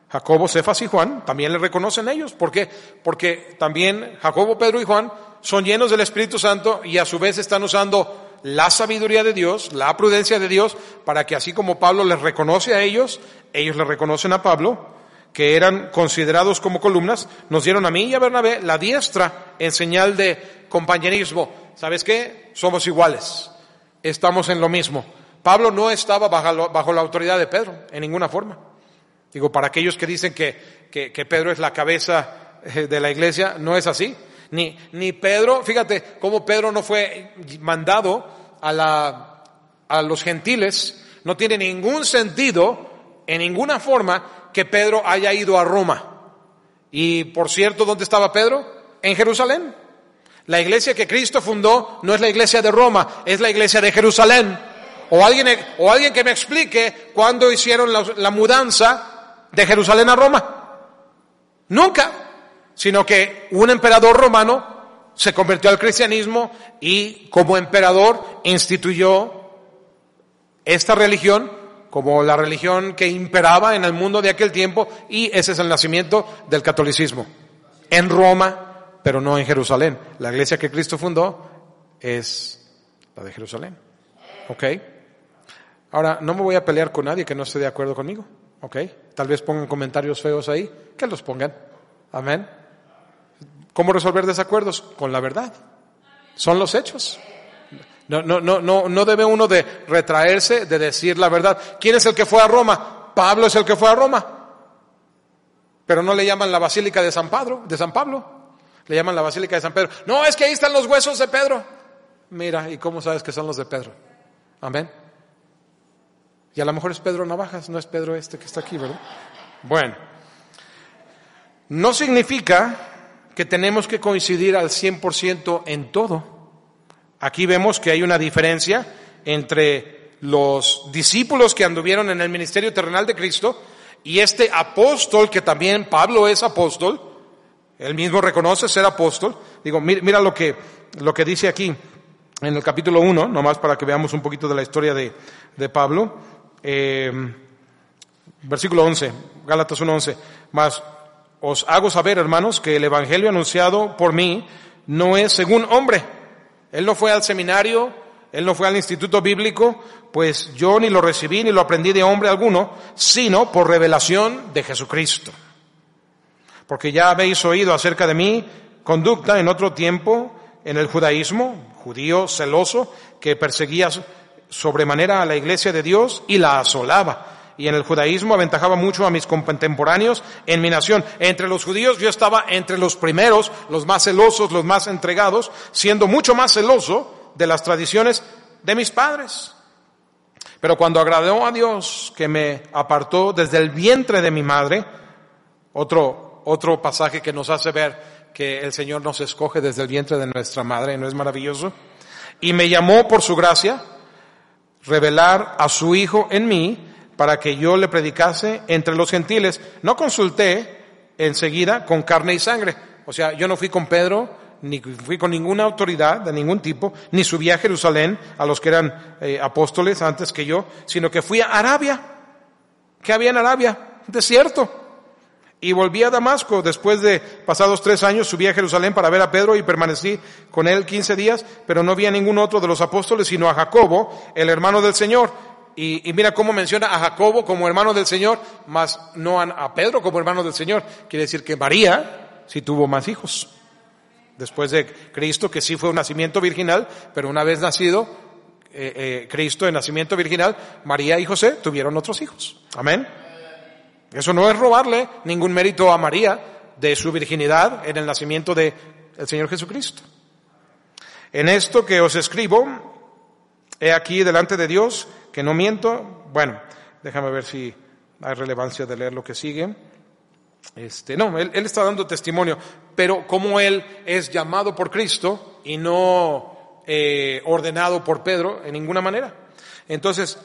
Jacobo, Cefas y Juan, también le reconocen ellos. ¿Por qué? Porque también Jacobo, Pedro y Juan son llenos del Espíritu Santo y a su vez están usando la sabiduría de Dios, la prudencia de Dios, para que así como Pablo les reconoce a ellos, ellos le reconocen a Pablo, que eran considerados como columnas, nos dieron a mí y a Bernabé la diestra en señal de compañerismo. ¿Sabes qué? Somos iguales. Estamos en lo mismo. Pablo no estaba bajo, bajo la autoridad de Pedro, en ninguna forma. Digo, para aquellos que dicen que, que, Pedro es la cabeza eh, de la iglesia, no es así. Ni, ni Pedro, fíjate cómo Pedro no fue mandado a, la, a los gentiles, no tiene ningún sentido, en ninguna forma, que Pedro haya ido a Roma. Y por cierto, ¿dónde estaba Pedro? En Jerusalén. La iglesia que Cristo fundó no es la iglesia de Roma, es la iglesia de Jerusalén. O alguien, o alguien que me explique cuándo hicieron la, mudanza de Jerusalén a Roma. Nunca. Sino que un emperador romano se convirtió al cristianismo y como emperador instituyó esta religión como la religión que imperaba en el mundo de aquel tiempo y ese es el nacimiento del catolicismo. En Roma, pero no en Jerusalén. La iglesia que Cristo fundó es la de Jerusalén. ¿Ok? Ahora, no me voy a pelear con nadie que no esté de acuerdo conmigo. ¿Ok? Tal vez pongan comentarios feos ahí, que los pongan. Amén. ¿Cómo resolver desacuerdos? Con la verdad. Son los hechos. No, no, no, no, no debe uno de retraerse de decir la verdad. ¿Quién es el que fue a Roma? Pablo es el que fue a Roma. Pero no le llaman la Basílica de San Pablo, de San Pablo. Le llaman la Basílica de San Pedro. No, es que ahí están los huesos de Pedro. Mira, ¿y cómo sabes que son los de Pedro? Amén. Y a lo mejor es Pedro Navajas, no es Pedro este que está aquí, ¿verdad? Bueno. No significa que tenemos que coincidir al 100% en todo. Aquí vemos que hay una diferencia entre los discípulos que anduvieron en el ministerio terrenal de Cristo y este apóstol, que también Pablo es apóstol, él mismo reconoce ser apóstol. Digo, mira, lo, que, lo que dice aquí en el capítulo 1, nomás para que veamos un poquito de la historia de, de Pablo. Eh, versículo 11, Gálatas 1.11, más os hago saber, hermanos, que el evangelio anunciado por mí no es según hombre. Él no fue al seminario, él no fue al instituto bíblico, pues yo ni lo recibí ni lo aprendí de hombre alguno, sino por revelación de Jesucristo. Porque ya habéis oído acerca de mi conducta en otro tiempo en el judaísmo, judío celoso, que perseguía sobremanera a la iglesia de Dios y la asolaba. Y en el judaísmo aventajaba mucho a mis contemporáneos en mi nación. Entre los judíos yo estaba entre los primeros, los más celosos, los más entregados, siendo mucho más celoso de las tradiciones de mis padres. Pero cuando agradó a Dios que me apartó desde el vientre de mi madre, otro, otro pasaje que nos hace ver que el Señor nos escoge desde el vientre de nuestra madre, ¿no es maravilloso? Y me llamó por su gracia, revelar a su Hijo en mí, para que yo le predicase entre los gentiles. No consulté enseguida con carne y sangre. O sea, yo no fui con Pedro, ni fui con ninguna autoridad de ningún tipo, ni subí a Jerusalén a los que eran eh, apóstoles antes que yo, sino que fui a Arabia. ¿Qué había en Arabia? Desierto. Y volví a Damasco. Después de pasados tres años subí a Jerusalén para ver a Pedro y permanecí con él quince días, pero no vi a ningún otro de los apóstoles, sino a Jacobo, el hermano del Señor. Y, mira cómo menciona a Jacobo como hermano del Señor, más no a, Pedro como hermano del Señor. Quiere decir que María sí tuvo más hijos. Después de Cristo, que sí fue un nacimiento virginal, pero una vez nacido eh, eh, Cristo en nacimiento virginal, María y José tuvieron otros hijos. Amén. Eso no es robarle ningún mérito a María de su virginidad en el nacimiento del Señor Jesucristo. En esto que os escribo, he aquí delante de Dios, que no miento. Bueno, déjame ver si hay relevancia de leer lo que sigue. Este, no, él, está dando testimonio, pero como él es llamado por Cristo y no eh, ordenado por Pedro en ninguna manera. Entonces,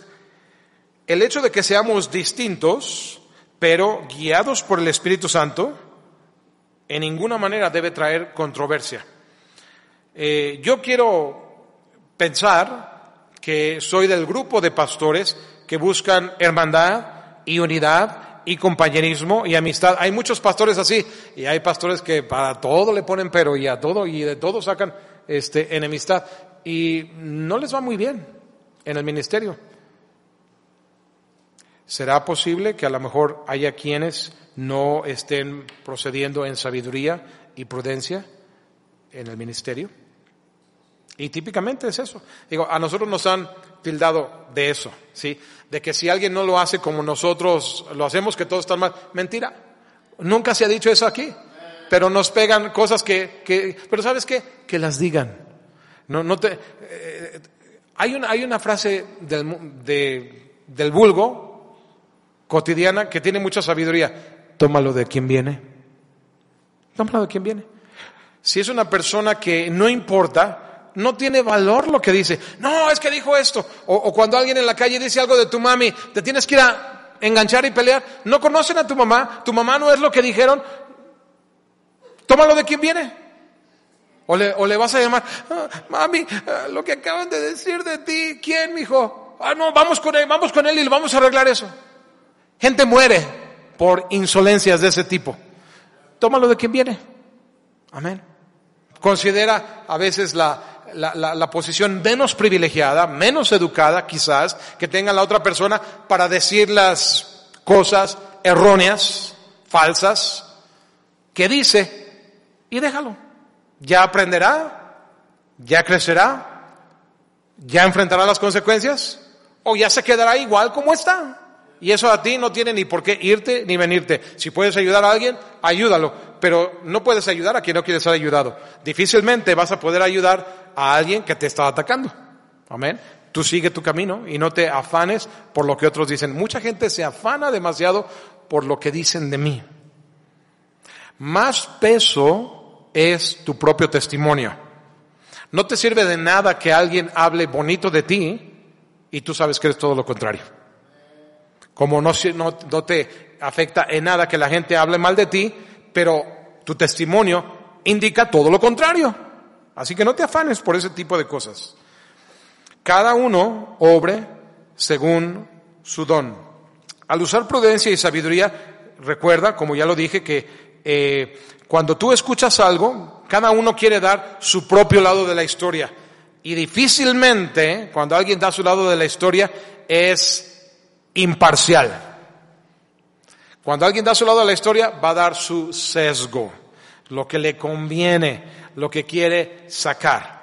el hecho de que seamos distintos pero guiados por el Espíritu Santo, en ninguna manera debe traer controversia. Eh, yo quiero pensar que soy del grupo de pastores que buscan hermandad y unidad y compañerismo y amistad. Hay muchos pastores así y hay pastores que para todo le ponen pero y a todo y de todo sacan este enemistad y no les va muy bien en el ministerio. ¿Será posible que a lo mejor haya quienes no estén procediendo en sabiduría y prudencia en el ministerio? Y típicamente es eso. Digo, a nosotros nos han tildado de eso, ¿sí? De que si alguien no lo hace como nosotros lo hacemos, que todos están mal. Mentira. Nunca se ha dicho eso aquí. Pero nos pegan cosas que, que pero ¿sabes qué? Que las digan. No, no te, eh, hay una, hay una frase del, de, del vulgo, cotidiana que tiene mucha sabiduría. Tómalo de quien viene. Tómalo de quien viene. Si es una persona que no importa, no tiene valor lo que dice. No, es que dijo esto. O, cuando alguien en la calle dice algo de tu mami, te tienes que ir a enganchar y pelear. No conocen a tu mamá, tu mamá no es lo que dijeron. Tómalo de quien viene. O le, o le vas a llamar, ah, mami, ah, lo que acaban de decir de ti, ¿quién, mijo? Ah, no, vamos con él, vamos con él y le vamos a arreglar eso. Gente muere por insolencias de ese tipo. Tómalo de quien viene. Amén. Considera a veces la, la, posición menos privilegiada, menos educada quizás, que tenga la otra persona para decir las cosas erróneas, falsas, que dice, y déjalo. Ya aprenderá, ya crecerá, ya enfrentará las consecuencias, o ya se quedará igual como está. Y eso a ti no tiene ni por qué irte ni venirte. Si puedes ayudar a alguien, ayúdalo. Pero no puedes ayudar a quien no quiere ser ayudado. Difícilmente vas a poder ayudar a alguien que te está atacando. Amén. Tú sigue tu camino y no te afanes por lo que otros dicen. Mucha gente se afana demasiado por lo que dicen de mí. Más peso es tu propio testimonio. No te sirve de nada que alguien hable bonito de ti y tú sabes que eres todo lo contrario. Como no, no, te afecta en nada que la gente hable mal de ti, pero tu testimonio indica todo lo contrario. Así que no te afanes por ese tipo de cosas. Cada uno obre según su don. Al usar prudencia y sabiduría, recuerda, como ya lo dije, que eh, cuando tú escuchas algo, cada uno quiere dar su propio lado de la historia. Y difícilmente, cuando alguien da su lado de la historia, es imparcial. Cuando alguien da su lado a la historia, va a dar su sesgo, lo que le conviene, lo que quiere sacar.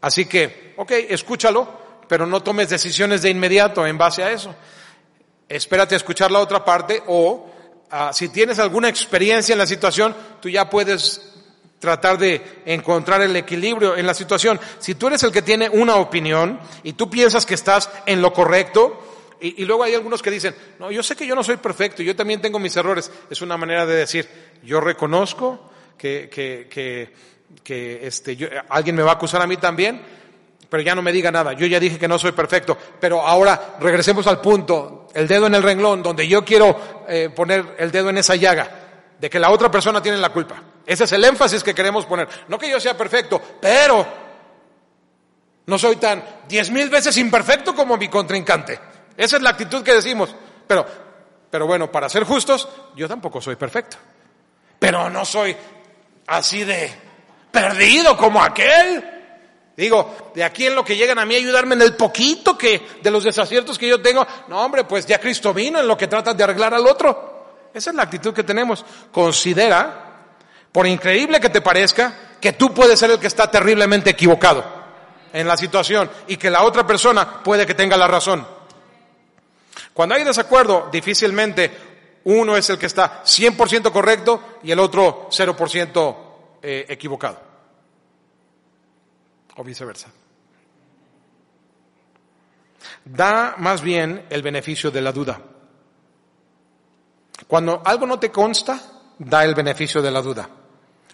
Así que, ok, escúchalo, pero no tomes decisiones de inmediato en base a eso. Espérate a escuchar la otra parte o ah, si tienes alguna experiencia en la situación, tú ya puedes tratar de encontrar el equilibrio en la situación. Si tú eres el que tiene una opinión y tú piensas que estás en lo correcto, y, luego hay algunos que dicen, no, yo sé que yo no soy perfecto, yo también tengo mis errores. Es una manera de decir, yo reconozco que, que, que, este, yo, alguien me va a acusar a mí también, pero ya no me diga nada. Yo ya dije que no soy perfecto, pero ahora regresemos al punto, el dedo en el renglón, donde yo quiero eh, poner el dedo en esa llaga, de que la otra persona tiene la culpa. Ese es el énfasis que queremos poner. No que yo sea perfecto, pero no soy tan diez mil veces imperfecto como mi contrincante. Esa es la actitud que decimos. Pero, pero bueno, para ser justos, yo tampoco soy perfecto. Pero no soy así de perdido como aquel. Digo, de aquí en lo que llegan a mí ayudarme en el poquito que, de los desaciertos que yo tengo, no hombre, pues ya Cristo vino en lo que trata de arreglar al otro. Esa es la actitud que tenemos. Considera, por increíble que te parezca, que tú puedes ser el que está terriblemente equivocado en la situación y que la otra persona puede que tenga la razón. Cuando hay desacuerdo, difícilmente uno es el que está 100% correcto y el otro 0% eh, equivocado. O viceversa. Da más bien el beneficio de la duda. Cuando algo no te consta, da el beneficio de la duda.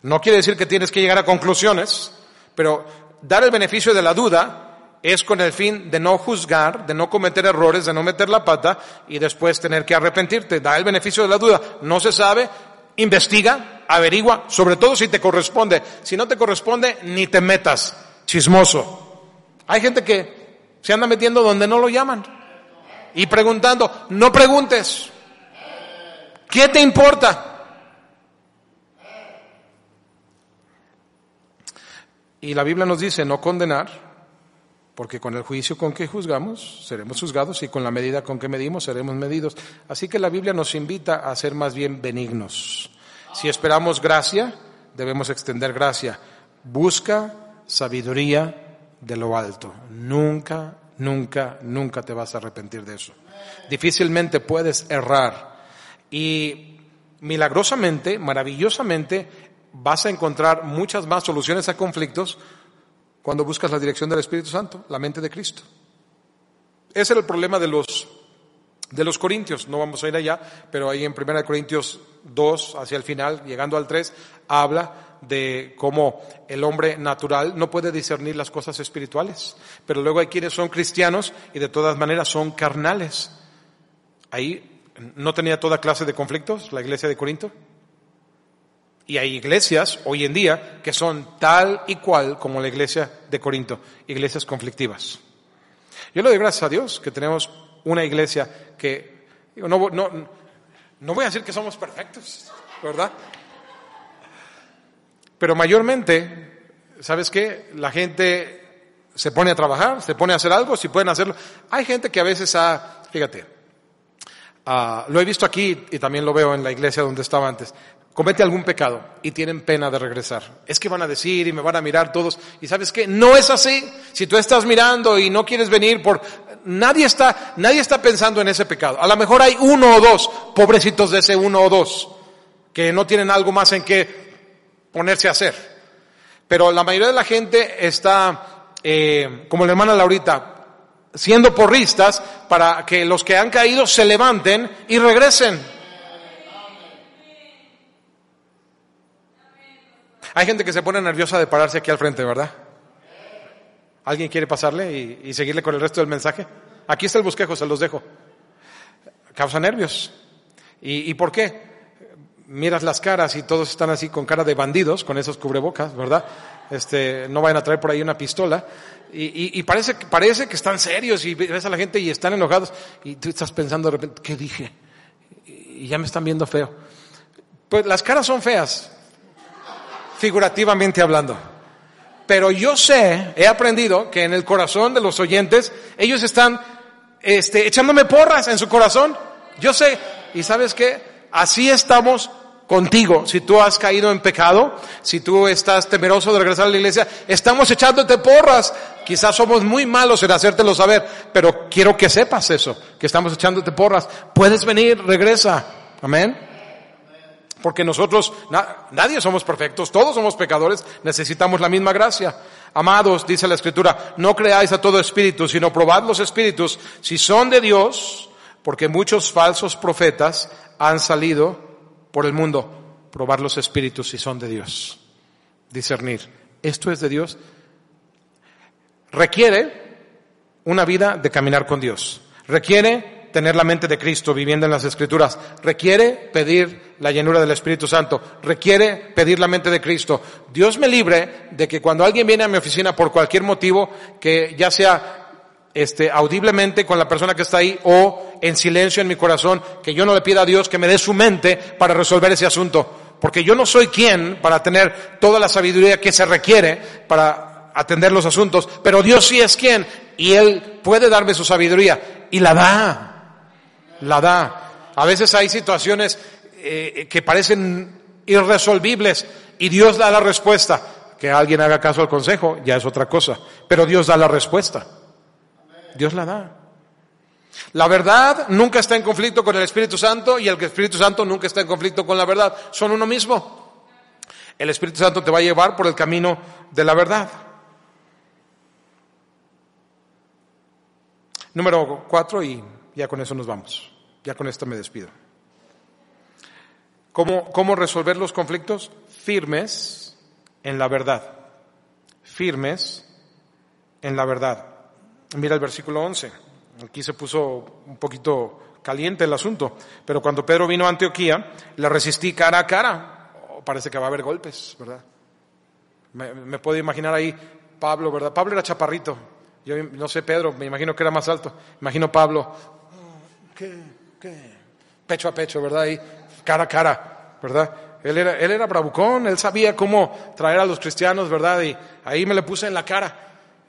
No quiere decir que tienes que llegar a conclusiones, pero dar el beneficio de la duda es con el fin de no juzgar, de no cometer errores, de no meter la pata y después tener que arrepentirte. Da el beneficio de la duda. No se sabe, investiga, averigua, sobre todo si te corresponde. Si no te corresponde, ni te metas, chismoso. Hay gente que se anda metiendo donde no lo llaman y preguntando, no preguntes. ¿Qué te importa? Y la Biblia nos dice no condenar, porque con el juicio con que juzgamos seremos juzgados y con la medida con que medimos seremos medidos. Así que la Biblia nos invita a ser más bien benignos. Si esperamos gracia, debemos extender gracia. Busca sabiduría de lo alto. Nunca, nunca, nunca te vas a arrepentir de eso. Difícilmente puedes errar. Y milagrosamente, maravillosamente, vas a encontrar muchas más soluciones a conflictos cuando buscas la dirección del Espíritu Santo, la mente de Cristo. Ese era el problema de los, de los corintios. No vamos a ir allá, pero ahí en 1 Corintios 2, hacia el final, llegando al 3, habla de cómo el hombre natural no puede discernir las cosas espirituales. Pero luego hay quienes son cristianos y de todas maneras son carnales. Ahí no tenía toda clase de conflictos la iglesia de Corinto. Y hay iglesias hoy en día que son tal y cual como la iglesia de Corinto, iglesias conflictivas. Yo le doy gracias a Dios que tenemos una iglesia que, no, no, no voy a decir que somos perfectos, ¿verdad? Pero mayormente, ¿sabes qué? La gente se pone a trabajar, se pone a hacer algo, si pueden hacerlo. Hay gente que a veces ha, fíjate, ah, lo he visto aquí y también lo veo en la iglesia donde estaba antes comete algún pecado y tienen pena de regresar. Es que van a decir y me van a mirar todos. Y sabes qué? No es así. Si tú estás mirando y no quieres venir por, nadie está, nadie está pensando en ese pecado. A lo mejor hay uno o dos, pobrecitos de ese uno o dos, que no tienen algo más en qué ponerse a hacer. Pero la mayoría de la gente está, eh, como la hermana Laurita, siendo porristas para que los que han caído se levanten y regresen. Hay gente que se pone nerviosa de pararse aquí al frente, ¿verdad? ¿Alguien quiere pasarle y, seguirle con el resto del mensaje? Aquí está el bosquejo, se los dejo. Causa nervios. ¿Y, ¿Y por qué? Miras las caras y todos están así con cara de bandidos, con esos cubrebocas, ¿verdad? Este, no vayan a traer por ahí una pistola. Y, y, parece, parece que están serios y ves a la gente y están enojados. Y tú estás pensando de repente, ¿qué dije? Y ya me están viendo feo. Pues las caras son feas, figurativamente hablando. Pero yo sé, he aprendido que en el corazón de los oyentes, ellos están este, echándome porras en su corazón. Yo sé, y sabes qué, así estamos contigo. Si tú has caído en pecado, si tú estás temeroso de regresar a la iglesia, estamos echándote porras. Quizás somos muy malos en hacértelo saber, pero quiero que sepas eso, que estamos echándote porras. Puedes venir, regresa. Amén. Porque nosotros, nadie somos perfectos, todos somos pecadores, necesitamos la misma gracia. Amados, dice la Escritura, no creáis a todo espíritu, sino probad los espíritus si son de Dios, porque muchos falsos profetas han salido por el mundo. Probar los espíritus si son de Dios. Discernir. ¿Esto es de Dios? Requiere una vida de caminar con Dios. Requiere tener la mente de Cristo viviendo en las Escrituras. Requiere pedir la llenura del Espíritu Santo. Requiere pedir la mente de Cristo. Dios me libre de que cuando alguien viene a mi oficina por cualquier motivo, que ya sea este, audiblemente con la persona que está ahí o en silencio en mi corazón, que yo no le pida a Dios que me dé su mente para resolver ese asunto. Porque yo no soy quien para tener toda la sabiduría que se requiere para atender los asuntos, pero Dios sí es quien y Él puede darme su sabiduría y la da, la da. A veces hay situaciones eh, que parecen irresolvibles y Dios da la respuesta. Que alguien haga caso al consejo ya es otra cosa, pero Dios da la respuesta. Dios la da. La verdad nunca está en conflicto con el Espíritu Santo y el Espíritu Santo nunca está en conflicto con la verdad. Son uno mismo. El Espíritu Santo te va a llevar por el camino de la verdad. Número cuatro y ya con eso nos vamos. Ya con esto me despido. ¿Cómo, cómo resolver los conflictos? Firmes en la verdad. Firmes en la verdad. Mira el versículo 11. Aquí se puso un poquito caliente el asunto. Pero cuando Pedro vino a Antioquía, le resistí cara a cara. Oh, parece que va a haber golpes, ¿verdad? Me, puedo imaginar ahí Pablo, ¿verdad? Pablo era chaparrito. Yo no sé, Pedro, me imagino que era más alto. Imagino Pablo. ¿Qué? Pecho a pecho, ¿verdad? Ahí, cara a cara, ¿verdad? Él era, él era bravucón, él sabía cómo traer a los cristianos, ¿verdad? Y ahí me le puse en la cara,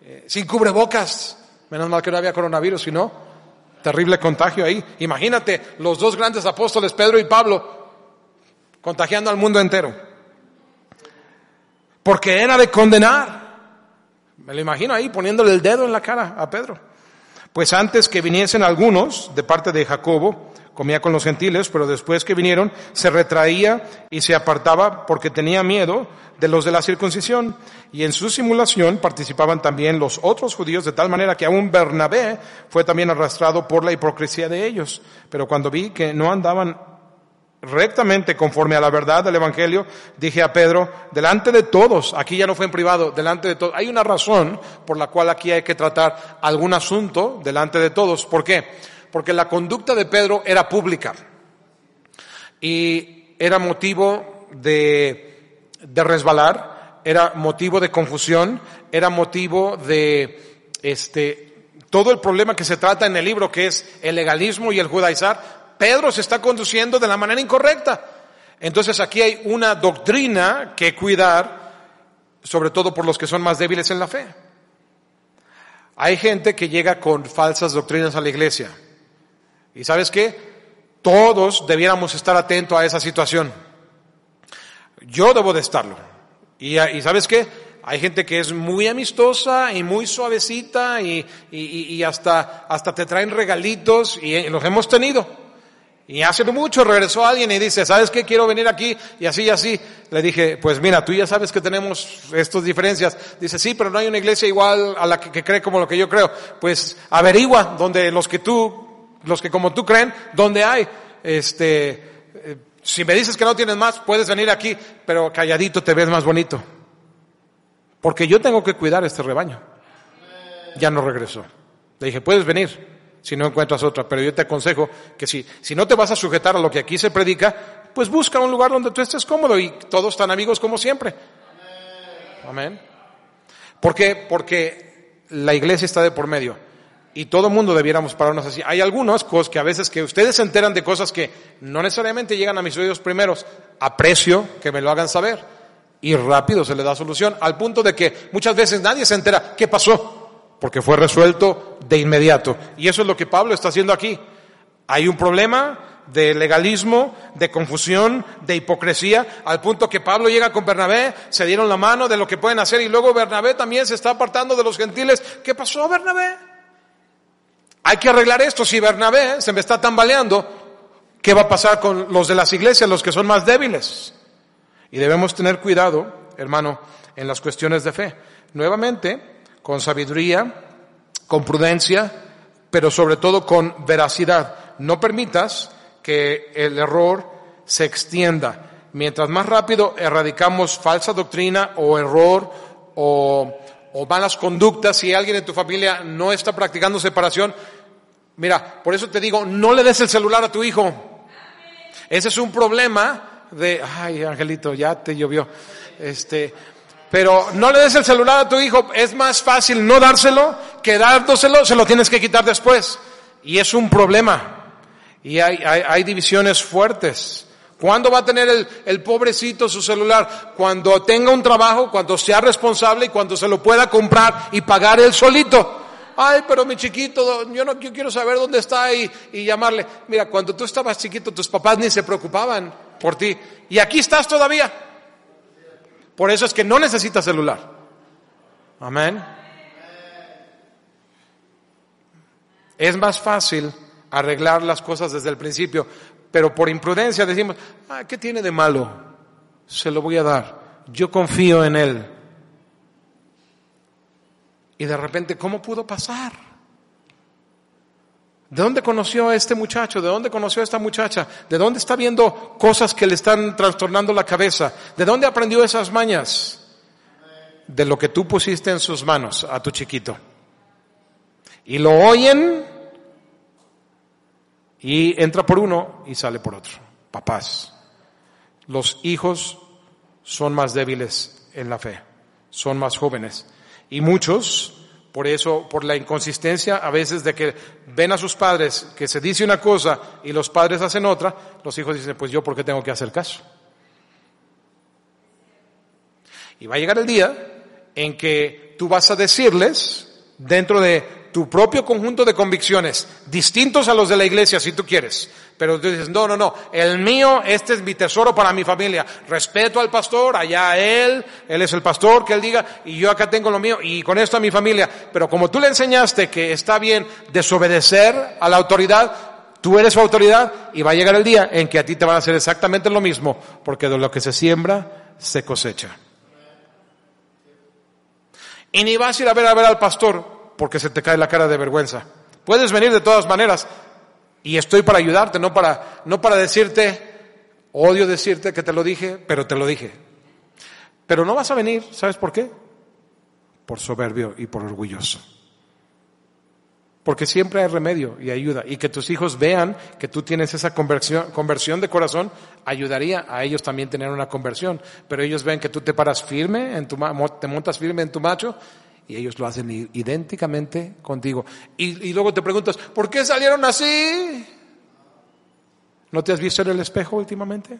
eh, sin cubrebocas. Menos mal que no había coronavirus, sino terrible contagio ahí. Imagínate los dos grandes apóstoles, Pedro y Pablo, contagiando al mundo entero. Porque era de condenar. Me lo imagino ahí poniéndole el dedo en la cara a Pedro. Pues antes que viniesen algunos de parte de Jacobo, comía con los gentiles, pero después que vinieron se retraía y se apartaba porque tenía miedo de los de la circuncisión. Y en su simulación participaban también los otros judíos, de tal manera que aún Bernabé fue también arrastrado por la hipocresía de ellos. Pero cuando vi que no andaban rectamente conforme a la verdad del Evangelio, dije a Pedro, delante de todos, aquí ya no fue en privado, delante de todos, hay una razón por la cual aquí hay que tratar algún asunto delante de todos. ¿Por qué? porque la conducta de Pedro era pública y era motivo de, resbalar, era motivo de confusión, era motivo de este, todo el problema que se trata en el libro, que es el legalismo y el judaizar. Pedro se está conduciendo de la manera incorrecta. Entonces aquí hay una doctrina que cuidar, sobre todo por los que son más débiles en la fe. Hay gente que llega con falsas doctrinas a la iglesia. Y sabes qué? Todos debiéramos estar atentos a esa situación. Yo debo de estarlo. Y, sabes qué? Hay gente que es muy amistosa y muy suavecita y, y, hasta, hasta te traen regalitos y los hemos tenido. Y hace mucho regresó alguien y dice, ¿sabes qué? Quiero venir aquí y así y así. Le dije, pues mira, tú ya sabes que tenemos estas diferencias. Dice, sí, pero no hay una iglesia igual a la que, cree como lo que yo creo. Pues averigua donde los que tú los que como tú creen, ¿dónde hay? Este, eh, si me dices que no tienes más, puedes venir aquí, pero calladito te ves más bonito. Porque yo tengo que cuidar este rebaño. Ya no regresó. Le dije, puedes venir si no encuentras otra, pero yo te aconsejo que si, si no te vas a sujetar a lo que aquí se predica, pues busca un lugar donde tú estés cómodo y todos están amigos como siempre. Amén. ¿Por qué? Porque la iglesia está de por medio y todo mundo debiéramos pararnos así. Hay algunos cosas que a veces que ustedes se enteran de cosas que no necesariamente llegan a mis oídos primeros. Aprecio que me lo hagan saber y rápido se le da solución al punto de que muchas veces nadie se entera qué pasó porque fue resuelto de inmediato. Y eso es lo que Pablo está haciendo aquí. Hay un problema de legalismo, de confusión, de hipocresía, al punto que Pablo llega con Bernabé, se dieron la mano de lo que pueden hacer y luego Bernabé también se está apartando de los gentiles. ¿Qué pasó, Bernabé? Hay que arreglar esto. Si Bernabé se me está tambaleando, ¿Qué va a pasar con los de las iglesias, los que son más débiles? Y debemos tener cuidado, hermano, en las cuestiones de fe. Nuevamente, con sabiduría, con prudencia, pero sobre todo con veracidad. No permitas que el error se extienda. Mientras más rápido erradicamos falsa doctrina o error o, o malas conductas, si alguien en tu familia no está practicando separación, mira, por eso te digo, no le des el celular a tu hijo. Ese es un problema de, ay, Angelito, ya te llovió. Este, pero no le des el celular a tu hijo, es más fácil no dárselo que dárselo, se lo tienes que quitar después. Y es un problema. Y hay, hay, divisiones fuertes. ¿Cuándo va a tener el, el, pobrecito su celular? Cuando tenga un trabajo, cuando sea responsable y cuando se lo pueda comprar y pagar él solito. Ay, pero mi chiquito, yo no yo quiero saber dónde está y, y llamarle. Mira, cuando tú estabas chiquito, tus papás ni se preocupaban por ti. Y aquí estás todavía. Por eso es que no necesitas celular. Amén. Es más fácil arreglar las cosas desde el principio, pero por imprudencia decimos, ah, ¿qué tiene de malo? Se lo voy a dar. Yo confío en él. Y de repente, ¿cómo pudo pasar? ¿De dónde conoció a este muchacho? ¿De dónde conoció a esta muchacha? ¿De dónde está viendo cosas que le están trastornando la cabeza? ¿De dónde aprendió esas mañas? De lo que tú pusiste en sus manos a tu chiquito. Y lo oyen y entra por uno y sale por otro. Papás. Los hijos son más débiles en la fe, son más jóvenes. Y muchos por eso, por la inconsistencia a veces de que ven a sus padres que se dice una cosa y los padres hacen otra, los hijos dicen, pues yo por qué tengo que hacer caso. Y va a llegar el día en que tú vas a decirles, dentro de tu propio conjunto de convicciones, distintos a los de la iglesia si tú quieres. Pero tú dices, no, no, no, el mío, este es mi tesoro para mi familia. Respeto al pastor, allá él, él es el pastor, que él diga, y yo acá tengo lo mío, y con esto a mi familia. Pero como tú le enseñaste que está bien desobedecer a la autoridad, tú eres su autoridad, y va a llegar el día en que a ti te van a hacer exactamente lo mismo, porque de lo que se siembra, se cosecha. Y ni vas a ir a ver a ver al pastor, porque se te cae la cara de vergüenza. Puedes venir de todas maneras y estoy para ayudarte, no para, no para decirte, odio decirte que te lo dije, pero te lo dije. Pero no vas a venir, ¿sabes por qué? Por soberbio y por orgulloso. Porque siempre hay remedio y ayuda. Y que tus hijos vean que tú tienes esa conversión, conversión de corazón, ayudaría a ellos también tener una conversión. Pero ellos ven que tú te paras firme, en tu, te montas firme en tu macho y ellos lo hacen idénticamente contigo. Y, luego te preguntas, ¿por qué salieron así? ¿No te has visto en el espejo últimamente?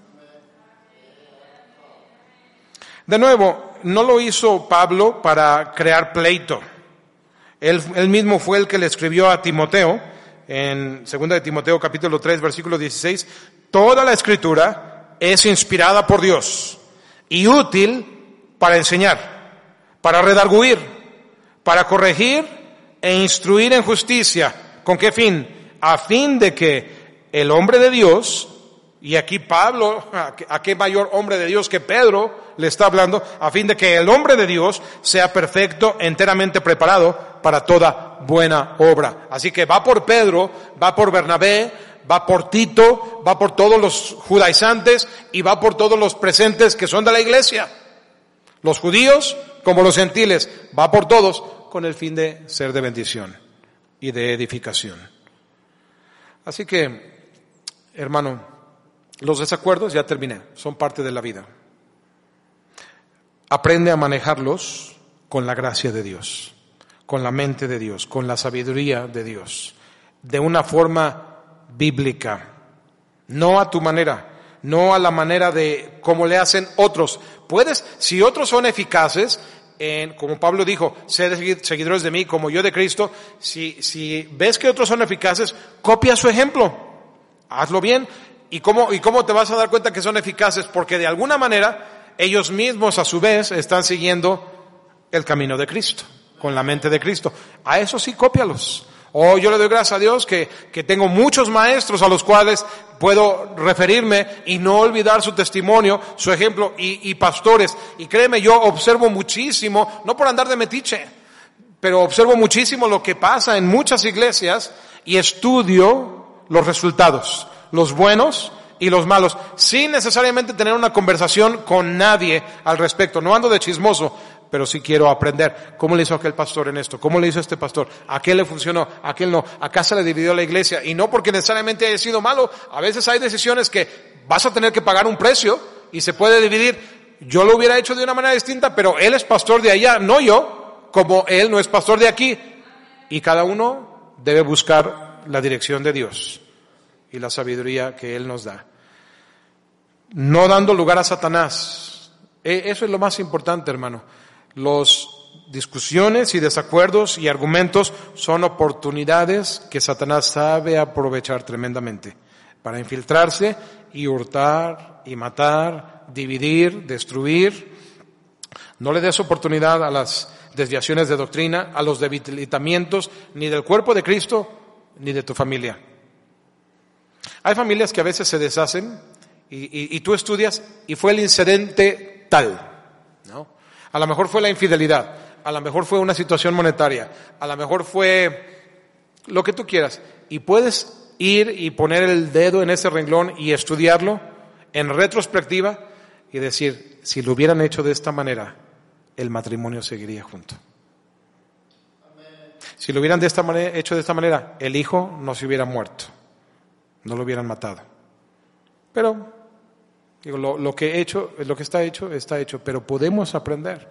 De nuevo, no lo hizo Pablo para crear pleito. Él, él mismo fue el que le escribió a Timoteo, en 2 de Timoteo capítulo 3 versículo 16, toda la escritura es inspirada por Dios y útil para enseñar, para redarguir, para corregir e instruir en justicia. ¿Con qué fin? A fin de que el hombre de Dios, y aquí Pablo, a qué mayor hombre de Dios que Pedro le está hablando, a fin de que el hombre de Dios sea perfecto, enteramente preparado para toda buena obra. Así que va por Pedro, va por Bernabé, va por Tito, va por todos los judaizantes y va por todos los presentes que son de la iglesia. Los judíos como los gentiles, va por todos con el fin de ser de bendición y de edificación. Así que, hermano, los desacuerdos, ya terminé, son parte de la vida. Aprende a manejarlos con la gracia de Dios, con la mente de Dios, con la sabiduría de Dios, de una forma bíblica, no a tu manera, no a la manera de cómo le hacen otros. Puedes, si otros son eficaces, en, como Pablo dijo, sed seguidores de mí como yo de Cristo, si, si ves que otros son eficaces, copia su ejemplo, hazlo bien. ¿Y cómo, ¿Y cómo te vas a dar cuenta que son eficaces? Porque de alguna manera ellos mismos a su vez están siguiendo el camino de Cristo, con la mente de Cristo. A eso sí cópialos. O yo le doy gracias a Dios que, que tengo muchos maestros a los cuales puedo referirme y no olvidar su testimonio, su ejemplo y, y pastores. Y créeme, yo observo muchísimo, no por andar de metiche, pero observo muchísimo lo que pasa en muchas iglesias y estudio los resultados, los buenos y los malos, sin necesariamente tener una conversación con nadie al respecto. No ando de chismoso, pero sí quiero aprender. ¿Cómo le hizo aquel pastor en esto? ¿Cómo le hizo este pastor? ¿A qué le funcionó? ¿A qué no? Acá se le dividió la iglesia. Y no porque necesariamente haya sido malo. A veces hay decisiones que vas a tener que pagar un precio y se puede dividir. Yo lo hubiera hecho de una manera distinta, pero él es pastor de allá, no yo, como él no es pastor de aquí. Y cada uno debe buscar la dirección de Dios y la sabiduría que Él nos da. No dando lugar a Satanás. E, eso es lo más importante, hermano. Los discusiones y desacuerdos y argumentos son oportunidades que Satanás sabe aprovechar tremendamente para infiltrarse y hurtar y matar, dividir, destruir. No le des oportunidad a las desviaciones de doctrina, a los debilitamientos ni del cuerpo de Cristo ni de tu familia. Hay familias que a veces se deshacen y, tú estudias y fue el incidente tal, ¿no? A lo mejor fue la infidelidad, a lo mejor fue una situación monetaria, a lo mejor fue lo que tú quieras. Y puedes ir y poner el dedo en ese renglón y estudiarlo en retrospectiva y decir, si lo hubieran hecho de esta manera, el matrimonio seguiría junto. Si lo hubieran hecho de esta manera, el hijo no se hubiera muerto no lo hubieran matado. Pero, digo, lo, que he hecho, lo que está hecho, está hecho, pero podemos aprender.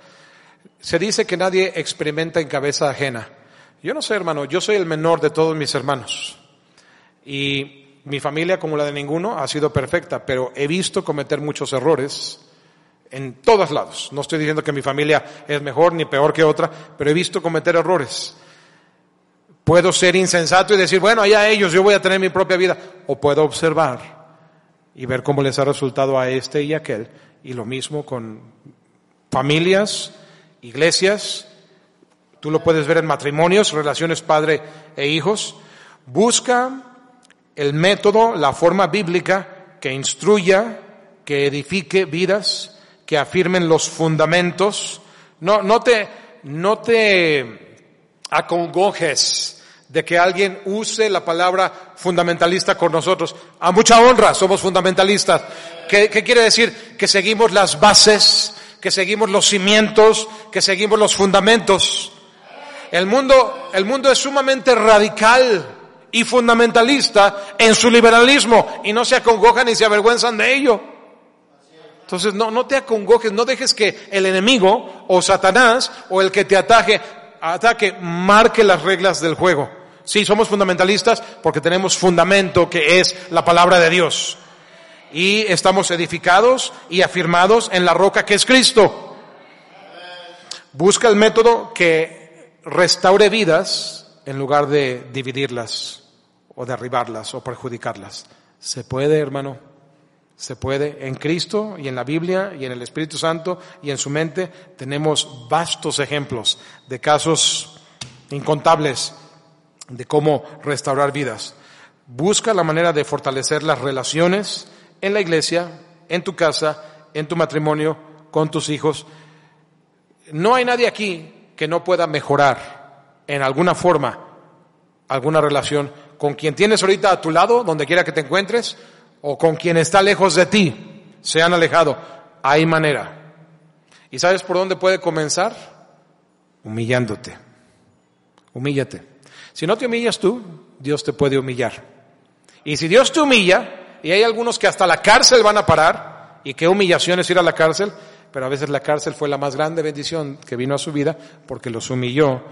Se dice que nadie experimenta en cabeza ajena. Yo no sé, hermano, yo soy el menor de todos mis hermanos. Y mi familia, como la de ninguno, ha sido perfecta, pero he visto cometer muchos errores en todos lados. No estoy diciendo que mi familia es mejor ni peor que otra, pero he visto cometer errores. Puedo ser insensato y decir, bueno, allá ellos, yo voy a tener mi propia vida. O puedo observar y ver cómo les ha resultado a este y aquel. Y lo mismo con familias, iglesias. Tú lo puedes ver en matrimonios, relaciones padre e hijos. Busca el método, la forma bíblica que instruya, que edifique vidas, que afirmen los fundamentos. No, no te, no te acongojes de que alguien use la palabra fundamentalista con nosotros. A mucha honra somos fundamentalistas. ¿Qué, ¿Qué, quiere decir? Que seguimos las bases, que seguimos los cimientos, que seguimos los fundamentos. El mundo, el mundo es sumamente radical y fundamentalista en su liberalismo y no se acongojan ni se avergüenzan de ello. Entonces no, no te acongojes, no dejes que el enemigo o Satanás o el que te ataje, ataque marque las reglas del juego. Sí, somos fundamentalistas porque tenemos fundamento que es la palabra de Dios. Y estamos edificados y afirmados en la roca que es Cristo. Busca el método que restaure vidas en lugar de dividirlas o derribarlas o perjudicarlas. Se puede, hermano. Se puede. En Cristo y en la Biblia y en el Espíritu Santo y en su mente tenemos vastos ejemplos de casos incontables de cómo restaurar vidas. Busca la manera de fortalecer las relaciones en la iglesia, en tu casa, en tu matrimonio, con tus hijos. No hay nadie aquí que no pueda mejorar en alguna forma alguna relación con quien tienes ahorita a tu lado, donde quiera que te encuentres, o con quien está lejos de ti, se han alejado. Hay manera. ¿Y sabes por dónde puede comenzar? Humillándote. Humíllate. Si no te humillas tú, Dios te puede humillar. Y si Dios te humilla, y hay algunos que hasta la cárcel van a parar, y qué humillación es ir a la cárcel, pero a veces la cárcel fue la más grande bendición que vino a su vida porque los humilló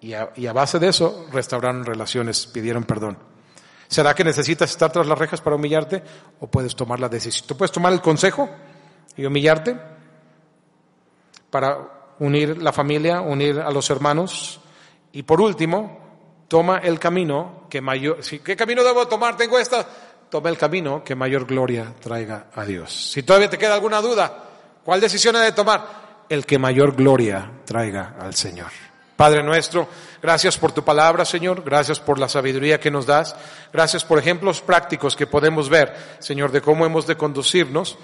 y a, y a base de eso restauraron relaciones, pidieron perdón. ¿Será que necesitas estar tras las rejas para humillarte o puedes tomar la decisión? Tú puedes tomar el consejo y humillarte para unir la familia, unir a los hermanos y por último, toma el camino que mayor, ¿qué camino debo tomar? Tengo esta, toma el camino que mayor gloria traiga a Dios. Si todavía te queda alguna duda, ¿cuál decisión he de tomar? El que mayor gloria traiga al Señor. Padre nuestro, gracias por tu palabra, Señor, gracias por la sabiduría que nos das, gracias por ejemplos prácticos que podemos ver, Señor, de cómo hemos de conducirnos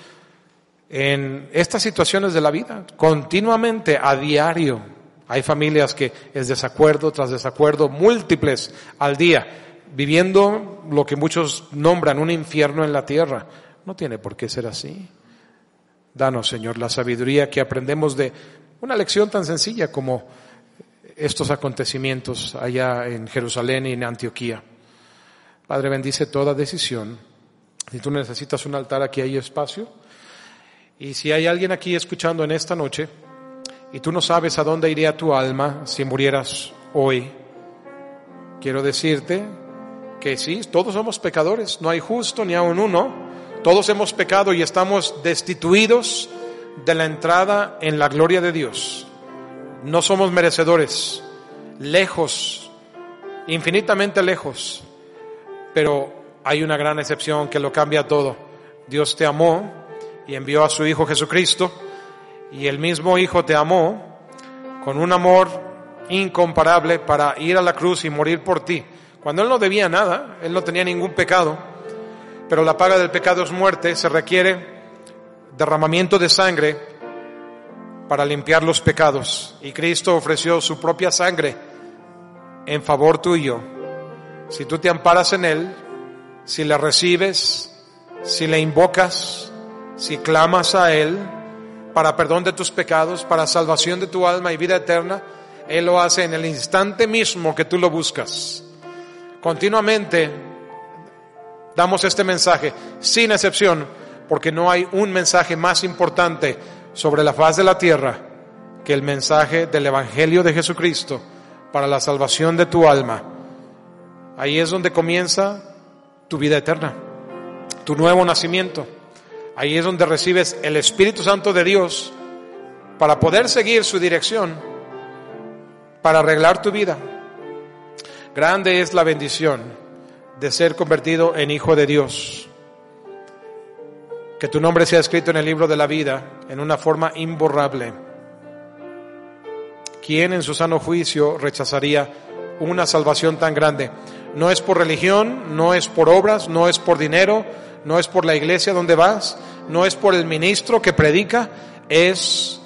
en estas situaciones de la vida, continuamente, a diario. Hay familias que es desacuerdo tras desacuerdo, múltiples al día, viviendo lo que muchos nombran un infierno en la tierra. No tiene por qué ser así. Danos, Señor, la sabiduría que aprendemos de una lección tan sencilla como estos acontecimientos allá en Jerusalén y en Antioquía. Padre, bendice toda decisión. Si tú necesitas un altar, aquí hay espacio. Y si hay alguien aquí escuchando en esta noche y tú no sabes a dónde iría tu alma si murieras hoy, quiero decirte que sí, todos somos pecadores, no hay justo ni aun uno, todos hemos pecado y estamos destituidos de la entrada en la gloria de Dios. No somos merecedores, lejos, infinitamente lejos, pero hay una gran excepción que lo cambia todo. Dios te amó y envió a su Hijo Jesucristo y el mismo Hijo te amó con un amor incomparable para ir a la cruz y morir por ti. Cuando Él no debía nada, Él no tenía ningún pecado, pero la paga del pecado es muerte, se requiere derramamiento de sangre para limpiar los pecados. Y Cristo ofreció su propia sangre en favor tuyo. Si tú te amparas en Él, si le recibes, si le invocas, si clamas a Él para perdón de tus pecados, para salvación de tu alma y vida eterna, Él lo hace en el instante mismo que tú lo buscas. Continuamente damos este mensaje, sin excepción, porque no hay un mensaje más importante sobre la faz de la tierra que el mensaje del Evangelio de Jesucristo para la salvación de tu alma. Ahí es donde comienza tu vida eterna, tu nuevo nacimiento. Ahí es donde recibes el Espíritu Santo de Dios para poder seguir su dirección, para arreglar tu vida. Grande es la bendición de ser convertido en hijo de Dios. Que tu nombre sea escrito en el libro de la vida en una forma imborrable. ¿Quién en su sano juicio rechazaría una salvación tan grande? No es por religión, no es por obras, no es por dinero, no es por la iglesia donde vas, no es por el ministro que predica, es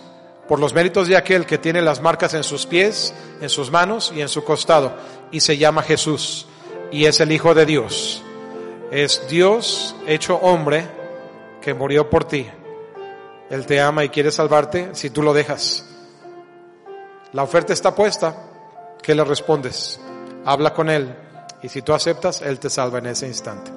por los méritos de aquel que tiene las marcas en sus pies, en sus manos y en su costado, y se llama Jesús, y es el Hijo de Dios. Es Dios hecho hombre que murió por ti. Él te ama y quiere salvarte si tú lo dejas. La oferta está puesta. ¿Qué le respondes? Habla con Él y si tú aceptas, Él te salva en ese instante.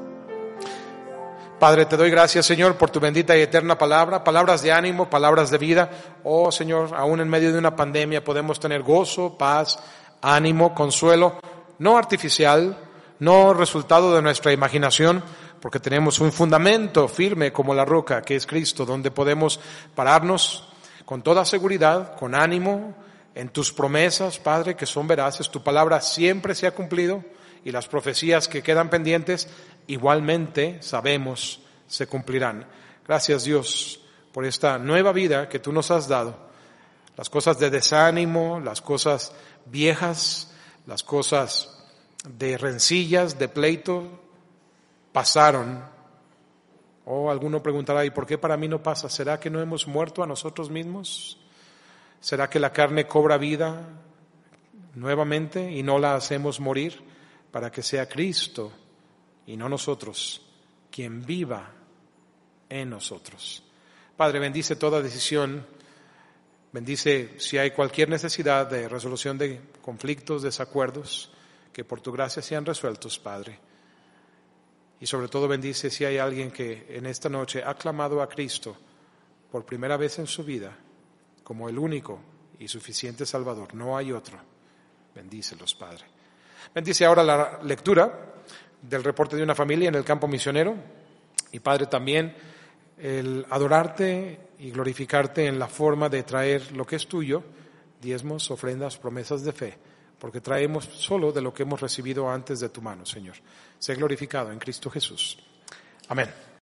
Padre, te doy gracias, Señor, por tu bendita y eterna palabra, palabras de ánimo, palabras de vida. Oh, Señor, aún en medio de una pandemia podemos tener gozo, paz, ánimo, consuelo, no artificial, no resultado de nuestra imaginación, porque tenemos un fundamento firme como la roca, que es Cristo, donde podemos pararnos con toda seguridad, con ánimo, en tus promesas, Padre, que son veraces. Tu palabra siempre se ha cumplido y las profecías que quedan pendientes igualmente sabemos se cumplirán. Gracias Dios por esta nueva vida que tú nos has dado. Las cosas de desánimo, las cosas viejas, las cosas de rencillas, de pleito, pasaron. O alguno preguntará, ¿y por qué para mí no pasa? ¿Será que no hemos muerto a nosotros mismos? ¿Será que la carne cobra vida nuevamente y no la hacemos morir para que sea Cristo y no nosotros quien viva en nosotros? Padre, bendice toda decisión, bendice si hay cualquier necesidad de resolución de conflictos, desacuerdos, que por tu gracia sean resueltos, Padre. Y sobre todo bendice si hay alguien que en esta noche ha clamado a Cristo por primera vez en su vida como el único y suficiente Salvador. No hay otro. Bendícelos, Padre. Bendice ahora la lectura del reporte de una familia en el campo misionero. Y Padre, también el adorarte y glorificarte en la forma de traer lo que es tuyo, diezmos, ofrendas, promesas de fe porque traemos solo de lo que hemos recibido antes de tu mano, Señor. Sé glorificado en Cristo Jesús. Amén.